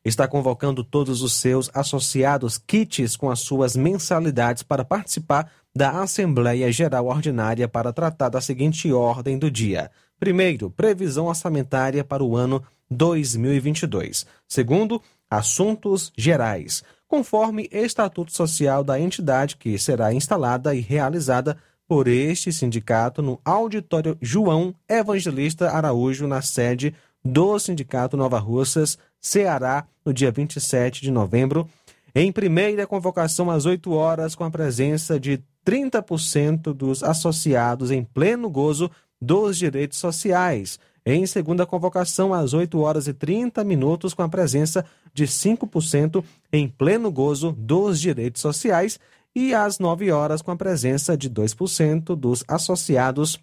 está convocando todos os seus associados kits com as suas mensalidades para participar da Assembleia Geral Ordinária para tratar da seguinte ordem do dia. Primeiro, previsão orçamentária para o ano 2022. Segundo, assuntos gerais, conforme Estatuto Social da entidade que será instalada e realizada por este sindicato no Auditório João Evangelista Araújo, na sede do Sindicato Nova Russas, Ceará, no dia 27 de novembro, em primeira convocação às 8 horas, com a presença de 30% dos associados em pleno gozo dos direitos sociais. Em segunda convocação, às 8 horas e 30 minutos, com a presença de 5% em pleno gozo dos direitos sociais. E às 9 horas, com a presença de 2% dos associados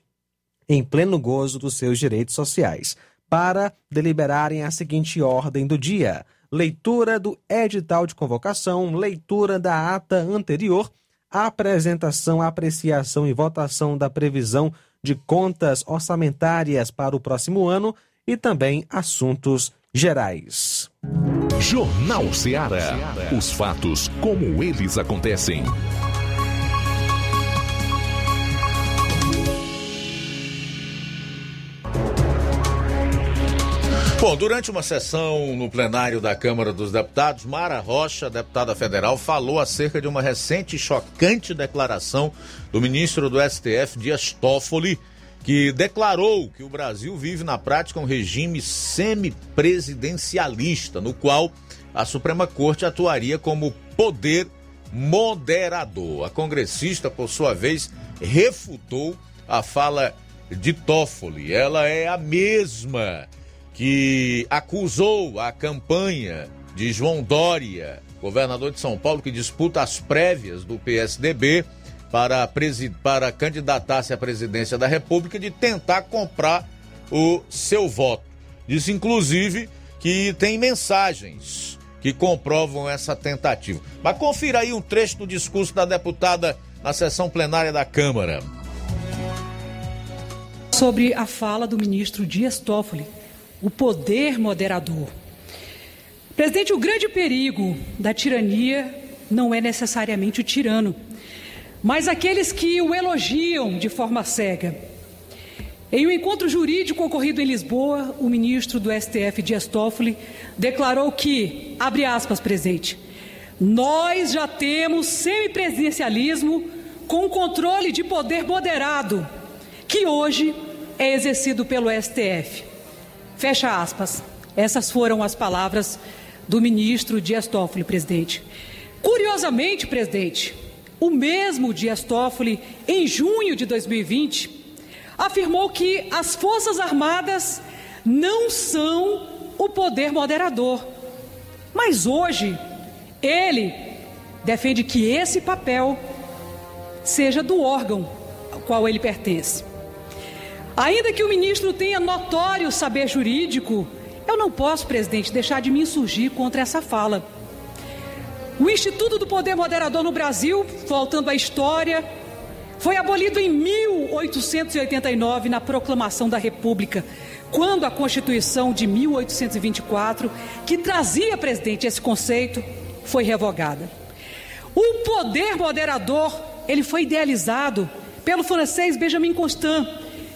em pleno gozo dos seus direitos sociais. Para deliberarem a seguinte ordem do dia: leitura do edital de convocação, leitura da ata anterior, apresentação, apreciação e votação da previsão de contas orçamentárias para o próximo ano e também assuntos gerais. Jornal Ceará. Os fatos como eles acontecem. Bom, durante uma sessão no plenário da Câmara dos Deputados, Mara Rocha, deputada federal, falou acerca de uma recente e chocante declaração do ministro do STF, Dias Toffoli, que declarou que o Brasil vive na prática um regime semipresidencialista, no qual a Suprema Corte atuaria como poder moderador. A congressista, por sua vez, refutou a fala de Toffoli. Ela é a mesma que acusou a campanha de João Dória, governador de São Paulo, que disputa as prévias do PSDB para, para candidatar-se à presidência da República, de tentar comprar o seu voto. Diz, inclusive, que tem mensagens que comprovam essa tentativa. Mas confira aí um trecho do discurso da deputada na sessão plenária da Câmara. Sobre a fala do ministro Dias Toffoli o poder moderador. Presidente, o grande perigo da tirania não é necessariamente o tirano, mas aqueles que o elogiam de forma cega. Em um encontro jurídico ocorrido em Lisboa, o ministro do STF, Dias Toffoli, declarou que, abre aspas, presidente, nós já temos semipresidencialismo com controle de poder moderado, que hoje é exercido pelo STF. Fecha aspas. Essas foram as palavras do ministro Dias Toffoli, presidente. Curiosamente, presidente, o mesmo Dias Toffoli, em junho de 2020, afirmou que as Forças Armadas não são o poder moderador. Mas hoje, ele defende que esse papel seja do órgão ao qual ele pertence. Ainda que o ministro tenha notório saber jurídico, eu não posso, presidente, deixar de me insurgir contra essa fala. O Instituto do Poder Moderador no Brasil, voltando à história, foi abolido em 1889 na proclamação da República, quando a Constituição de 1824, que trazia, presidente, esse conceito, foi revogada. O poder moderador, ele foi idealizado pelo francês Benjamin Constant,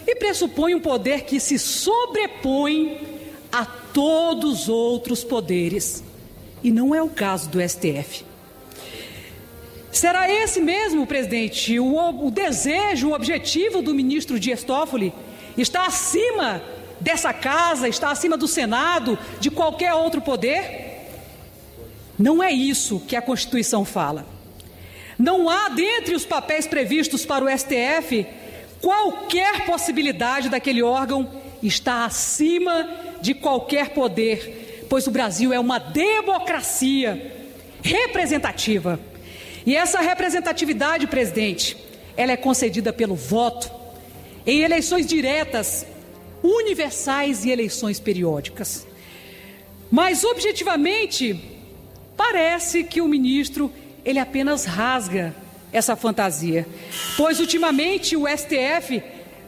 e pressupõe um poder que se sobrepõe a todos os outros poderes. E não é o caso do STF. Será esse mesmo, presidente, o, o desejo, o objetivo do ministro Dias Toffoli? Está acima dessa casa, está acima do Senado, de qualquer outro poder? Não é isso que a Constituição fala. Não há dentre os papéis previstos para o STF qualquer possibilidade daquele órgão está acima de qualquer poder, pois o Brasil é uma democracia representativa. E essa representatividade, presidente, ela é concedida pelo voto em eleições diretas, universais e eleições periódicas. Mas objetivamente, parece que o ministro ele apenas rasga essa fantasia. Pois ultimamente o STF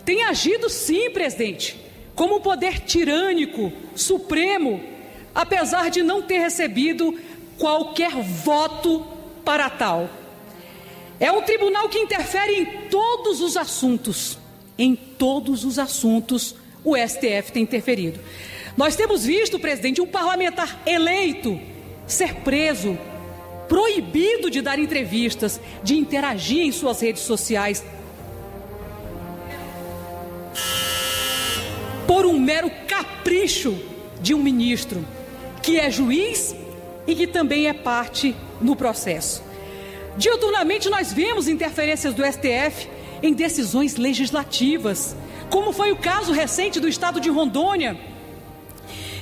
tem agido sim, presidente, como um poder tirânico, supremo, apesar de não ter recebido qualquer voto para tal. É um tribunal que interfere em todos os assuntos. Em todos os assuntos, o STF tem interferido. Nós temos visto, presidente, um parlamentar eleito ser preso, proibido de dar entrevistas, de interagir em suas redes sociais. Por um mero capricho de um ministro, que é juiz e que também é parte no processo. Diuturnamente nós vemos interferências do STF em decisões legislativas, como foi o caso recente do estado de Rondônia,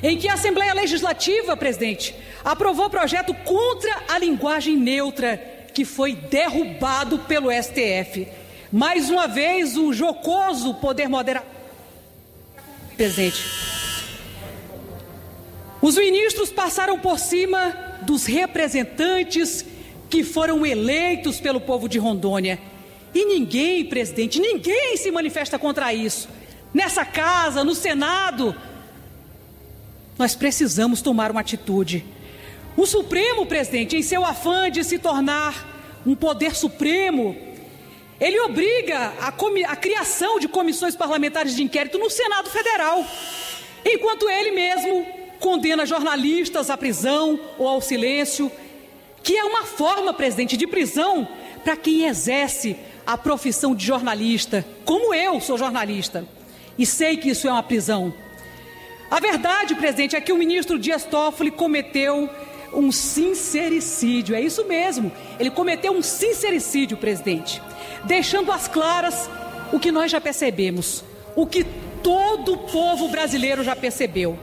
em que a Assembleia Legislativa, presidente, aprovou projeto contra a linguagem neutra, que foi derrubado pelo STF. Mais uma vez, o jocoso poder moderar. Presidente. Os ministros passaram por cima dos representantes que foram eleitos pelo povo de Rondônia. E ninguém, presidente, ninguém se manifesta contra isso. Nessa casa, no Senado, nós precisamos tomar uma atitude. O Supremo, presidente, em seu afã de se tornar um poder supremo, ele obriga a, a, criação de comissões parlamentares de inquérito no Senado Federal, enquanto ele mesmo condena jornalistas à prisão ou ao silêncio, que é uma forma, presidente, de prisão para quem exerce a profissão de jornalista, como eu sou jornalista, e sei que isso é uma prisão. A verdade, presidente, é que o ministro Dias Toffoli cometeu um sincericídio, é isso mesmo. Ele cometeu um sincericídio, presidente, deixando às claras o que nós já percebemos, o que todo o povo brasileiro já percebeu.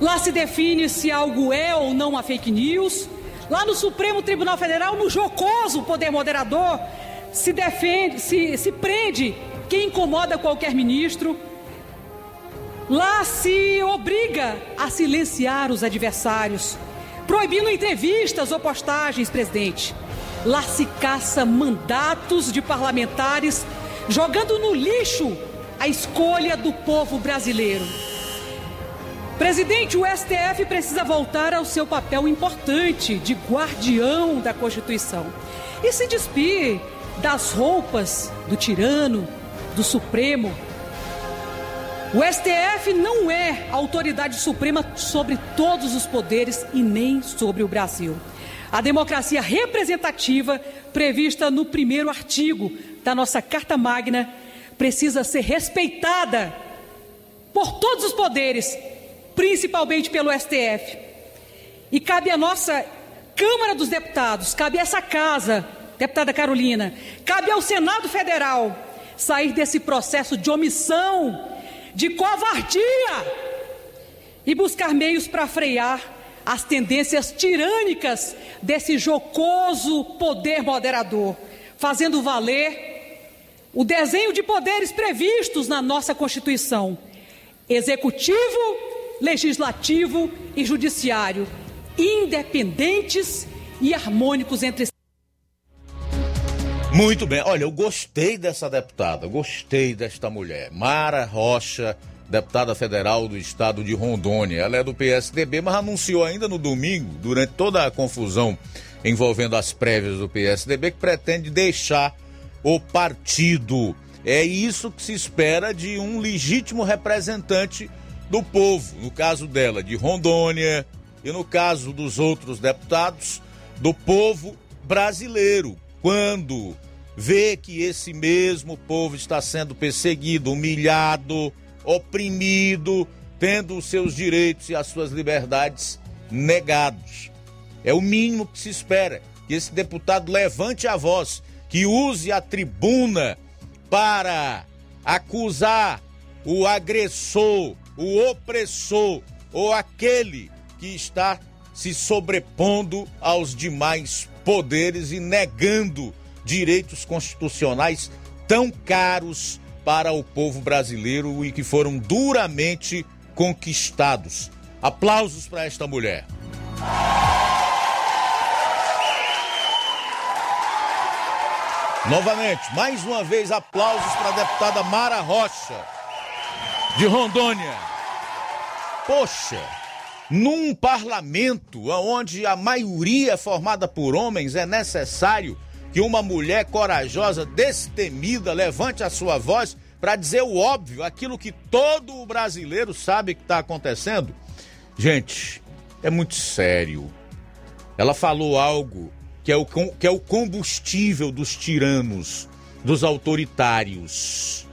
Lá se define se algo é ou não uma fake news. Lá no Supremo Tribunal Federal, no jocoso poder moderador, se defende, se, se prende quem incomoda qualquer ministro. Lá se obriga a silenciar os adversários, proibindo entrevistas ou postagens, presidente. Lá se caça mandatos de parlamentares, jogando no lixo a escolha do povo brasileiro. Presidente, o STF precisa voltar ao seu papel importante de guardião da Constituição e se despir das roupas do tirano, do Supremo. O STF não é a autoridade suprema sobre todos os poderes e nem sobre o Brasil. A democracia representativa, prevista no primeiro artigo da nossa Carta Magna, precisa ser respeitada por todos os poderes, principalmente pelo STF. E cabe à nossa Câmara dos Deputados, cabe a essa casa Deputada Carolina, cabe ao Senado Federal sair desse processo de omissão, de covardia e buscar meios para frear as tendências tirânicas desse jocoso poder moderador, fazendo valer o desenho de poderes previstos na nossa Constituição: executivo, legislativo e judiciário, independentes e harmônicos entre si. Muito bem. Olha, eu gostei dessa deputada, gostei desta mulher. Mara Rocha, deputada federal do estado de Rondônia. Ela é do PSDB, mas anunciou ainda no domingo, durante toda a confusão envolvendo as prévias do PSDB, que pretende deixar o partido. É isso que se espera de um legítimo representante do povo, no caso dela, de Rondônia, e no caso dos outros deputados, do povo brasileiro. Quando vê que esse mesmo povo está sendo perseguido, humilhado, oprimido, tendo os seus direitos e as suas liberdades negados. É o mínimo que se espera que esse deputado levante a voz, que use a tribuna para acusar o agressor, o opressor ou aquele que está se sobrepondo aos demais poderes e negando direitos constitucionais tão caros para o povo brasileiro e que foram duramente conquistados. Aplausos para esta mulher. Novamente, mais uma vez, aplausos para a deputada Mara Rocha, de Rondônia. Poxa, num parlamento onde a maioria é formada por homens, é necessário que uma mulher corajosa, destemida, levante a sua voz para dizer o óbvio, aquilo que todo brasileiro sabe que está acontecendo? Gente, é muito sério. Ela falou algo que é, o, que é o combustível dos tiranos, dos autoritários,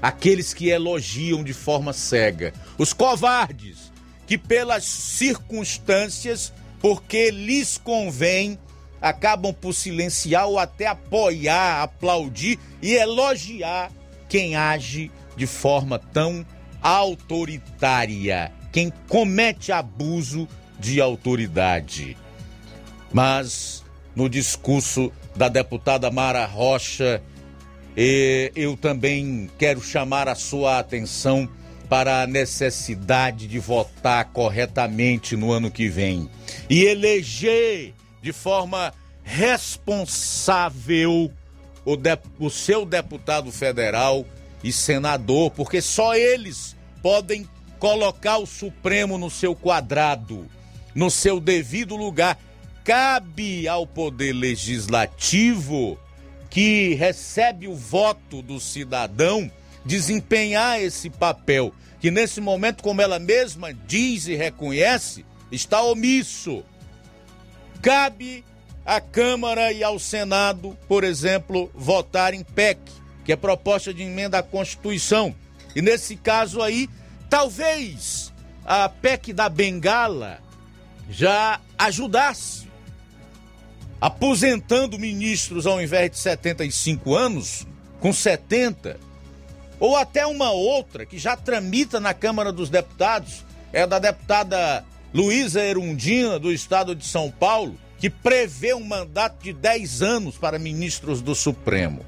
aqueles que elogiam de forma cega, os covardes, que pelas circunstâncias, porque lhes convém, acabam por silenciar ou até apoiar, aplaudir e elogiar quem age de forma tão autoritária, quem comete abuso de autoridade. Mas no discurso da deputada Mara Rocha. Eu também quero chamar a sua atenção para a necessidade de votar corretamente no ano que vem e eleger de forma responsável o, de, o seu deputado federal e senador, porque só eles podem colocar o Supremo no seu quadrado, no seu devido lugar cabe ao Poder Legislativo, que recebe o voto do cidadão, desempenhar esse papel, que nesse momento, como ela mesma diz e reconhece, está omisso. Cabe à Câmara e ao Senado, por exemplo, votar em PEC, que é proposta de emenda à Constituição. E nesse caso aí, talvez a PEC da Bengala já ajudasse aposentando ministros ao invés de 75 anos, com 70, ou até uma outra que já tramita na Câmara dos Deputados, é da deputada Luísa Erundina, do estado de São Paulo, que prevê um mandato de 10 anos para ministros do Supremo.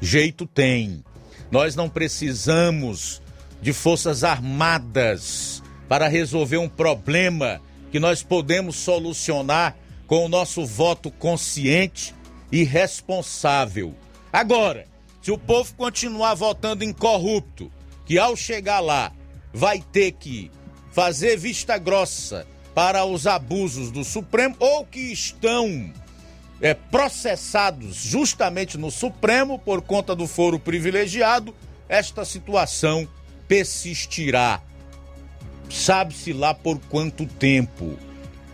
Jeito tem. Nós não precisamos de forças armadas para resolver um problema que nós podemos solucionar com o nosso voto consciente e responsável. Agora, se o povo continuar votando incorrupto, que ao chegar lá vai ter que fazer vista grossa para os abusos do Supremo ou que estão é, processados justamente no Supremo por conta do foro privilegiado, esta situação persistirá. Sabe-se lá por quanto tempo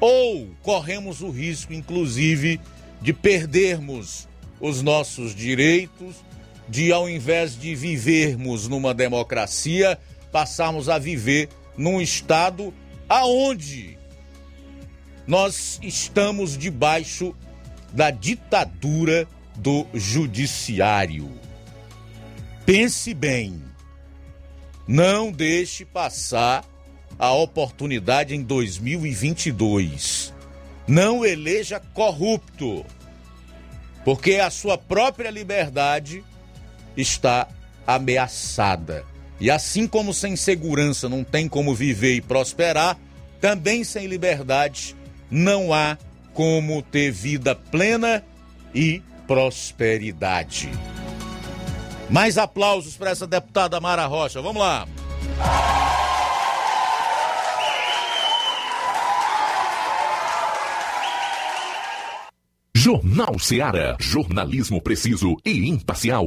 ou corremos o risco, inclusive, de perdermos os nossos direitos, de ao invés de vivermos numa democracia, passarmos a viver num estado aonde nós estamos debaixo da ditadura do judiciário. Pense bem. Não deixe passar a oportunidade em 2022. Não eleja corrupto, porque a sua própria liberdade está ameaçada. E assim como sem segurança não tem como viver e prosperar, também sem liberdade não há como ter vida plena e prosperidade. Mais aplausos para essa deputada Mara Rocha. Vamos lá. Jornal Seara. Jornalismo preciso e imparcial.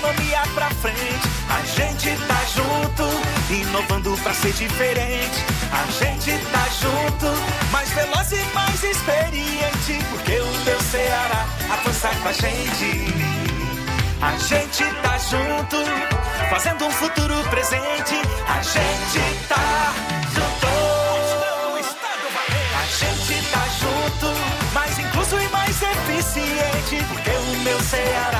economia pra frente. A gente tá junto, inovando pra ser diferente. A gente tá junto, mais veloz e mais experiente. Porque o teu Ceará avança com a gente. A gente tá junto, fazendo um futuro presente. A gente tá junto. A gente tá junto, mais incluso e mais eficiente. Porque o meu Ceará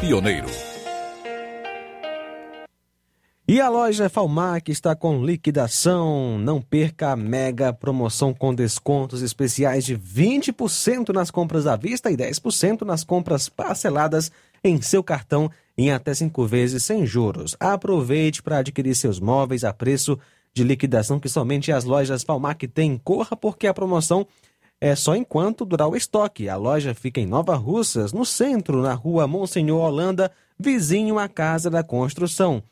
Pioneiro. E a loja Falmac está com liquidação. Não perca a mega promoção com descontos especiais de 20% nas compras à vista e 10% nas compras parceladas em seu cartão em até cinco vezes sem juros. Aproveite para adquirir seus móveis a preço de liquidação que somente as lojas Falmac têm. Corra porque a promoção é só enquanto durar o estoque. A loja fica em Nova Russas, no centro, na rua Monsenhor Holanda, vizinho à Casa da Construção.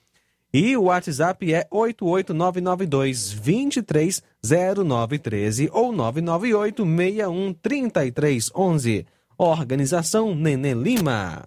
E o WhatsApp é 88992 230913 ou 998 613311. Organização Nenê Lima.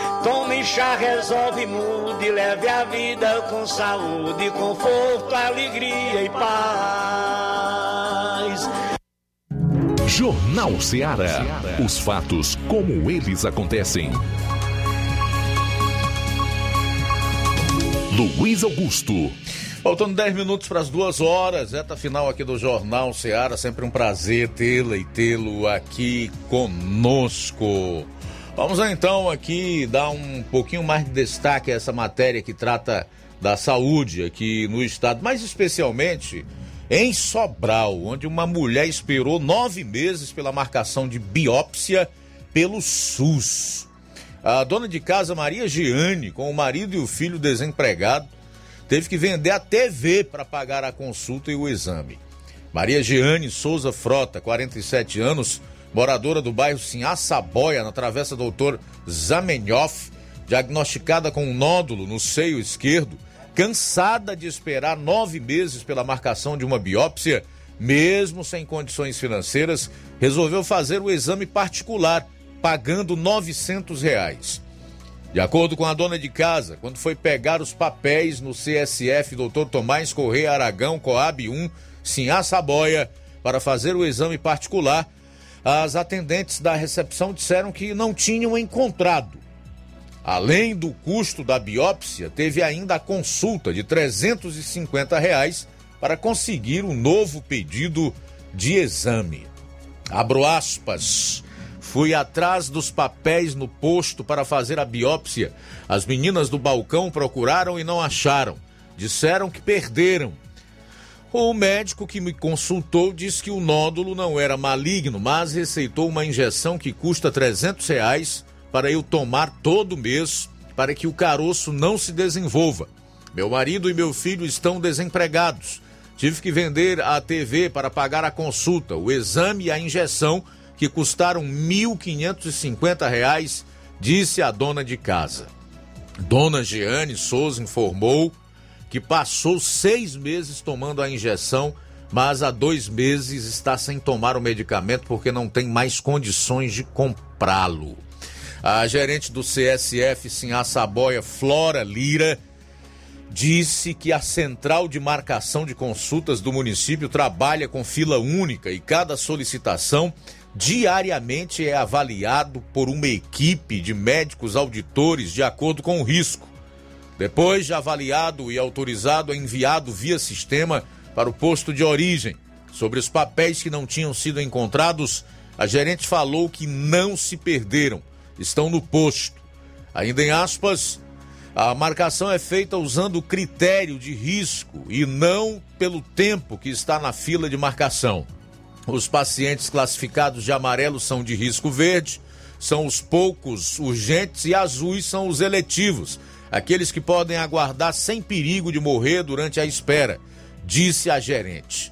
Tome chá Resolve, mude, leve a vida com saúde, conforto, alegria e paz. Jornal Ceará. Os fatos como eles acontecem. Luiz Augusto. Faltando 10 minutos para as duas horas, reta final aqui do Jornal Ceará. Sempre um prazer tê-la e tê-lo aqui conosco. Vamos então aqui dar um pouquinho mais de destaque a essa matéria que trata da saúde aqui no estado, mais especialmente em Sobral, onde uma mulher esperou nove meses pela marcação de biópsia pelo SUS. A dona de casa Maria Giane, com o marido e o filho desempregado, teve que vender a TV para pagar a consulta e o exame. Maria Giane Souza Frota, 47 anos, moradora do bairro Sinhaçaboia, na travessa Doutor Zamenhof, diagnosticada com um nódulo no seio esquerdo, cansada de esperar nove meses pela marcação de uma biópsia, mesmo sem condições financeiras, resolveu fazer o exame particular, pagando 900 reais. De acordo com a dona de casa, quando foi pegar os papéis no CSF Dr. Tomás Correia Aragão, Coab 1, Sinhá Saboia, para fazer o exame particular, as atendentes da recepção disseram que não tinham encontrado. Além do custo da biópsia, teve ainda a consulta de 350 reais para conseguir um novo pedido de exame. Abro aspas. Fui atrás dos papéis no posto para fazer a biópsia. As meninas do balcão procuraram e não acharam. Disseram que perderam. O médico que me consultou disse que o nódulo não era maligno, mas receitou uma injeção que custa 300 reais para eu tomar todo mês para que o caroço não se desenvolva. Meu marido e meu filho estão desempregados. Tive que vender a TV para pagar a consulta, o exame e a injeção que custaram R$ 1.550, disse a dona de casa. Dona Jeane Souza informou que passou seis meses tomando a injeção, mas há dois meses está sem tomar o medicamento porque não tem mais condições de comprá-lo. A gerente do CSF, Sinhá Saboia, Flora Lira, disse que a central de marcação de consultas do município trabalha com fila única e cada solicitação diariamente é avaliado por uma equipe de médicos auditores de acordo com o risco. Depois de avaliado e autorizado, é enviado via sistema para o posto de origem. Sobre os papéis que não tinham sido encontrados, a gerente falou que não se perderam, estão no posto. Ainda em aspas, a marcação é feita usando critério de risco e não pelo tempo que está na fila de marcação. Os pacientes classificados de amarelo são de risco verde, são os poucos urgentes e azuis são os eletivos, aqueles que podem aguardar sem perigo de morrer durante a espera, disse a gerente.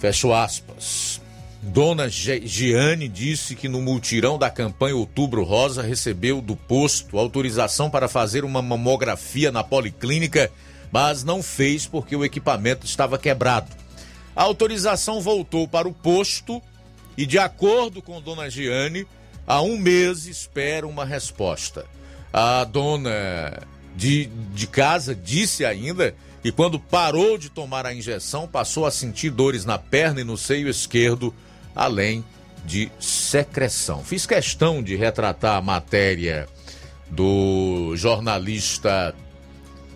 Fecho aspas. Dona Giane disse que no multirão da campanha Outubro Rosa recebeu do posto autorização para fazer uma mamografia na policlínica, mas não fez porque o equipamento estava quebrado. A autorização voltou para o posto e, de acordo com Dona Giane, há um mês espera uma resposta. A dona de, de casa disse ainda e quando parou de tomar a injeção, passou a sentir dores na perna e no seio esquerdo, além de secreção. Fiz questão de retratar a matéria do jornalista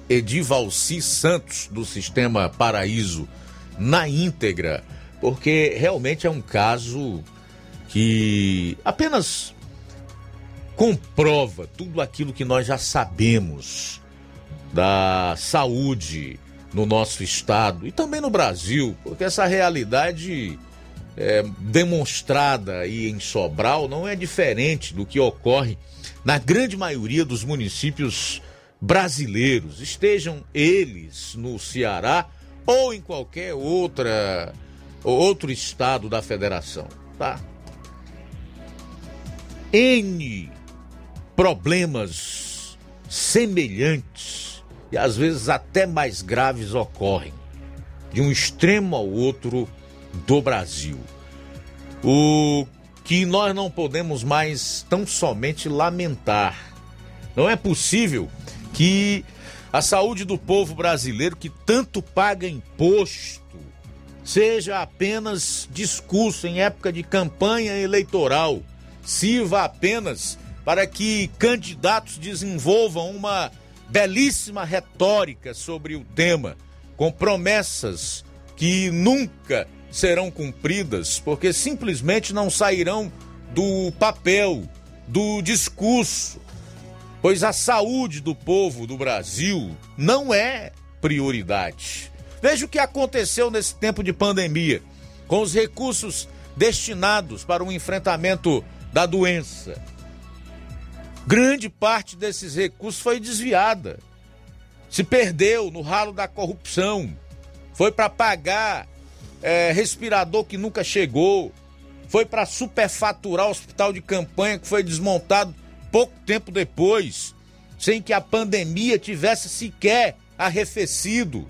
Edivalci Santos, do Sistema Paraíso, na íntegra, porque realmente é um caso que apenas comprova tudo aquilo que nós já sabemos da saúde no nosso estado e também no Brasil, porque essa realidade é, demonstrada aí em Sobral não é diferente do que ocorre na grande maioria dos municípios brasileiros, estejam eles no Ceará ou em qualquer outra outro estado da federação, tá? N problemas semelhantes e às vezes até mais graves ocorrem de um extremo ao outro do Brasil. O que nós não podemos mais tão somente lamentar. Não é possível que a saúde do povo brasileiro que tanto paga imposto seja apenas discurso em época de campanha eleitoral, sirva apenas para que candidatos desenvolvam uma belíssima retórica sobre o tema, com promessas que nunca serão cumpridas, porque simplesmente não sairão do papel, do discurso, pois a saúde do povo do Brasil não é prioridade. Veja o que aconteceu nesse tempo de pandemia, com os recursos destinados para o enfrentamento da doença Grande parte desses recursos foi desviada. Se perdeu no ralo da corrupção. Foi para pagar é, respirador que nunca chegou. Foi para superfaturar o hospital de campanha que foi desmontado pouco tempo depois, sem que a pandemia tivesse sequer arrefecido,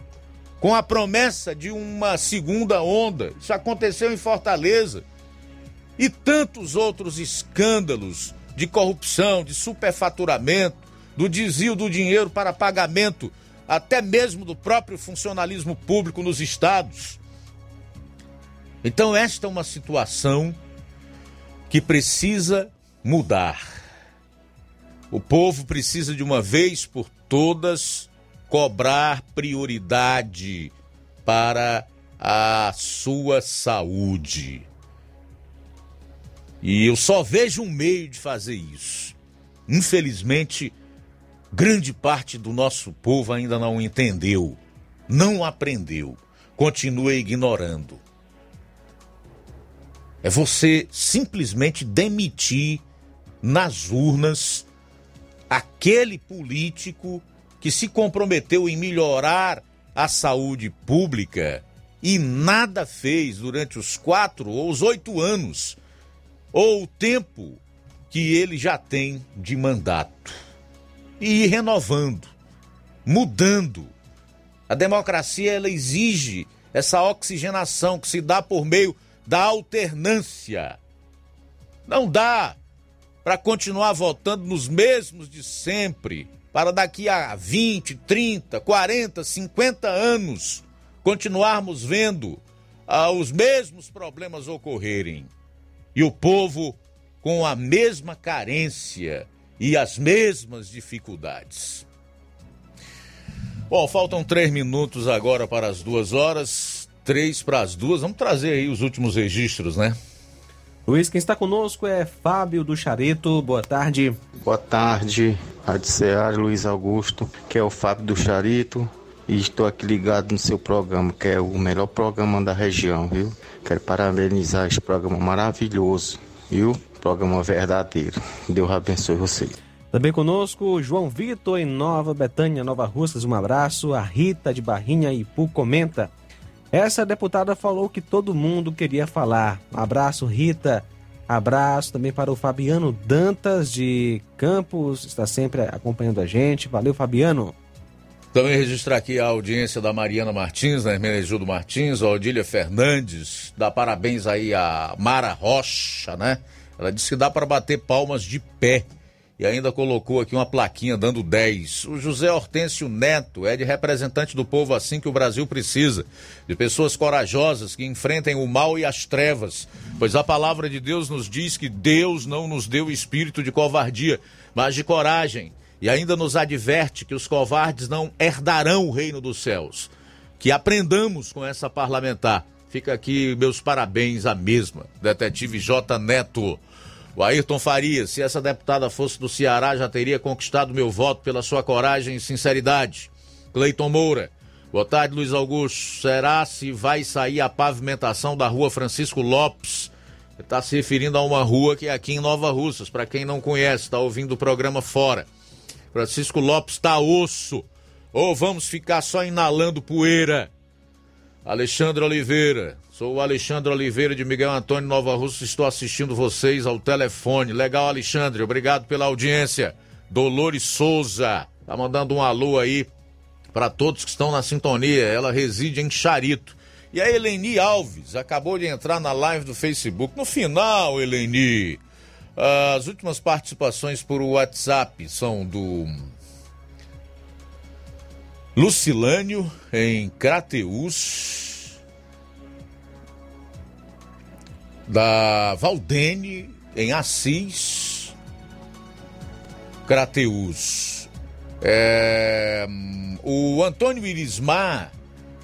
com a promessa de uma segunda onda. Isso aconteceu em Fortaleza. E tantos outros escândalos de corrupção, de superfaturamento, do desvio do dinheiro para pagamento até mesmo do próprio funcionalismo público nos estados. Então, esta é uma situação que precisa mudar. O povo precisa de uma vez por todas cobrar prioridade para a sua saúde. E eu só vejo um meio de fazer isso. Infelizmente, grande parte do nosso povo ainda não entendeu, não aprendeu, continua ignorando. É você simplesmente demitir nas urnas aquele político que se comprometeu em melhorar a saúde pública e nada fez durante os quatro ou os oito anos ou o tempo que ele já tem de mandato. E ir renovando, mudando. A democracia ela exige essa oxigenação que se dá por meio da alternância. Não dá para continuar votando nos mesmos de sempre, para daqui a 20, 30, 40, 50 anos continuarmos vendo ah, os mesmos problemas ocorrerem e o povo com a mesma carência e as mesmas dificuldades. Bom, faltam três minutos agora para as duas horas, três para as duas. Vamos trazer aí os últimos registros, né? Luiz, quem está conosco é Fábio do Charito. Boa tarde. Boa tarde, Rádio Luiz Augusto, que é o Fábio do Charito. E estou aqui ligado no seu programa, que é o melhor programa da região, viu? Quero parabenizar esse programa maravilhoso, viu? Programa verdadeiro. Deus abençoe vocês. Também conosco, João Vitor, em Nova Betânia, Nova Russas. Um abraço. A Rita de Barrinha Ipu comenta. Essa deputada falou que todo mundo queria falar. Um abraço, Rita. Abraço também para o Fabiano Dantas de Campos, está sempre acompanhando a gente. Valeu, Fabiano. Também registrar aqui a audiência da Mariana Martins, da Hermenegildo Martins, a Odília Fernandes, dá parabéns aí a Mara Rocha, né? Ela disse que dá para bater palmas de pé e ainda colocou aqui uma plaquinha dando 10. O José Hortêncio Neto é de representante do povo assim que o Brasil precisa, de pessoas corajosas que enfrentem o mal e as trevas, pois a palavra de Deus nos diz que Deus não nos deu espírito de covardia, mas de coragem, e ainda nos adverte que os covardes não herdarão o reino dos céus. Que aprendamos com essa parlamentar. Fica aqui meus parabéns à mesma, detetive J. Neto. O Ayrton Farias, se essa deputada fosse do Ceará, já teria conquistado meu voto pela sua coragem e sinceridade. Cleiton Moura. Boa tarde, Luiz Augusto. Será se vai sair a pavimentação da rua Francisco Lopes? Está se referindo a uma rua que é aqui em Nova Russas. Para quem não conhece, está ouvindo o programa fora. Francisco Lopes está osso. Ou vamos ficar só inalando poeira? Alexandre Oliveira. Sou o Alexandre Oliveira de Miguel Antônio Nova Russa. Estou assistindo vocês ao telefone. Legal, Alexandre. Obrigado pela audiência. Dolores Souza. Tá mandando um alô aí para todos que estão na sintonia. Ela reside em Charito. E a Eleni Alves acabou de entrar na live do Facebook. No final, Eleni, as últimas participações por WhatsApp são do Lucilânio em Crateus. da Valdene, em Assis, Crateus. É, o Antônio Irismar,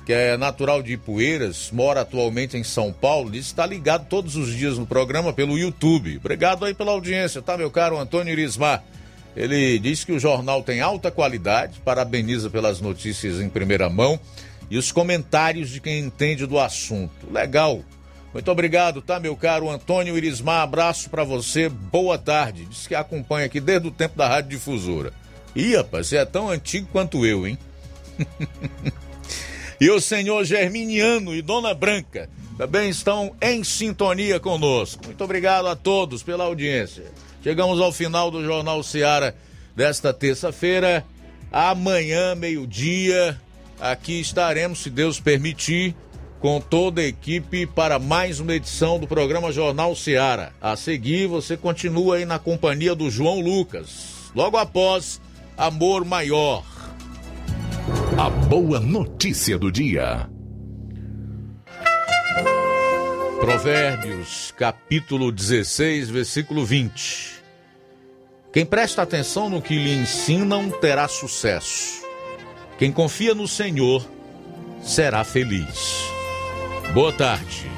que é natural de Ipueiras, mora atualmente em São Paulo, disse está ligado todos os dias no programa pelo YouTube. Obrigado aí pela audiência, tá, meu caro Antônio Irismar? Ele diz que o jornal tem alta qualidade, parabeniza pelas notícias em primeira mão e os comentários de quem entende do assunto. Legal. Muito obrigado, tá, meu caro Antônio Irismar? Abraço para você, boa tarde. Diz que acompanha aqui desde o tempo da Rádio Difusora. Ih, rapaz, você é tão antigo quanto eu, hein? [LAUGHS] e o senhor Germiniano e Dona Branca também estão em sintonia conosco. Muito obrigado a todos pela audiência. Chegamos ao final do Jornal Seara desta terça-feira. Amanhã, meio-dia, aqui estaremos, se Deus permitir com toda a equipe para mais uma edição do programa Jornal Seara. A seguir, você continua aí na companhia do João Lucas. Logo após, Amor Maior. A boa notícia do dia. Provérbios, capítulo 16, versículo 20. Quem presta atenção no que lhe ensinam terá sucesso. Quem confia no Senhor será feliz. Boa tarde.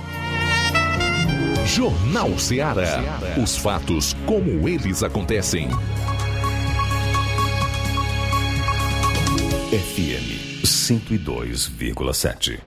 Jornal Ceará. Os fatos como eles acontecem. FM 102,7.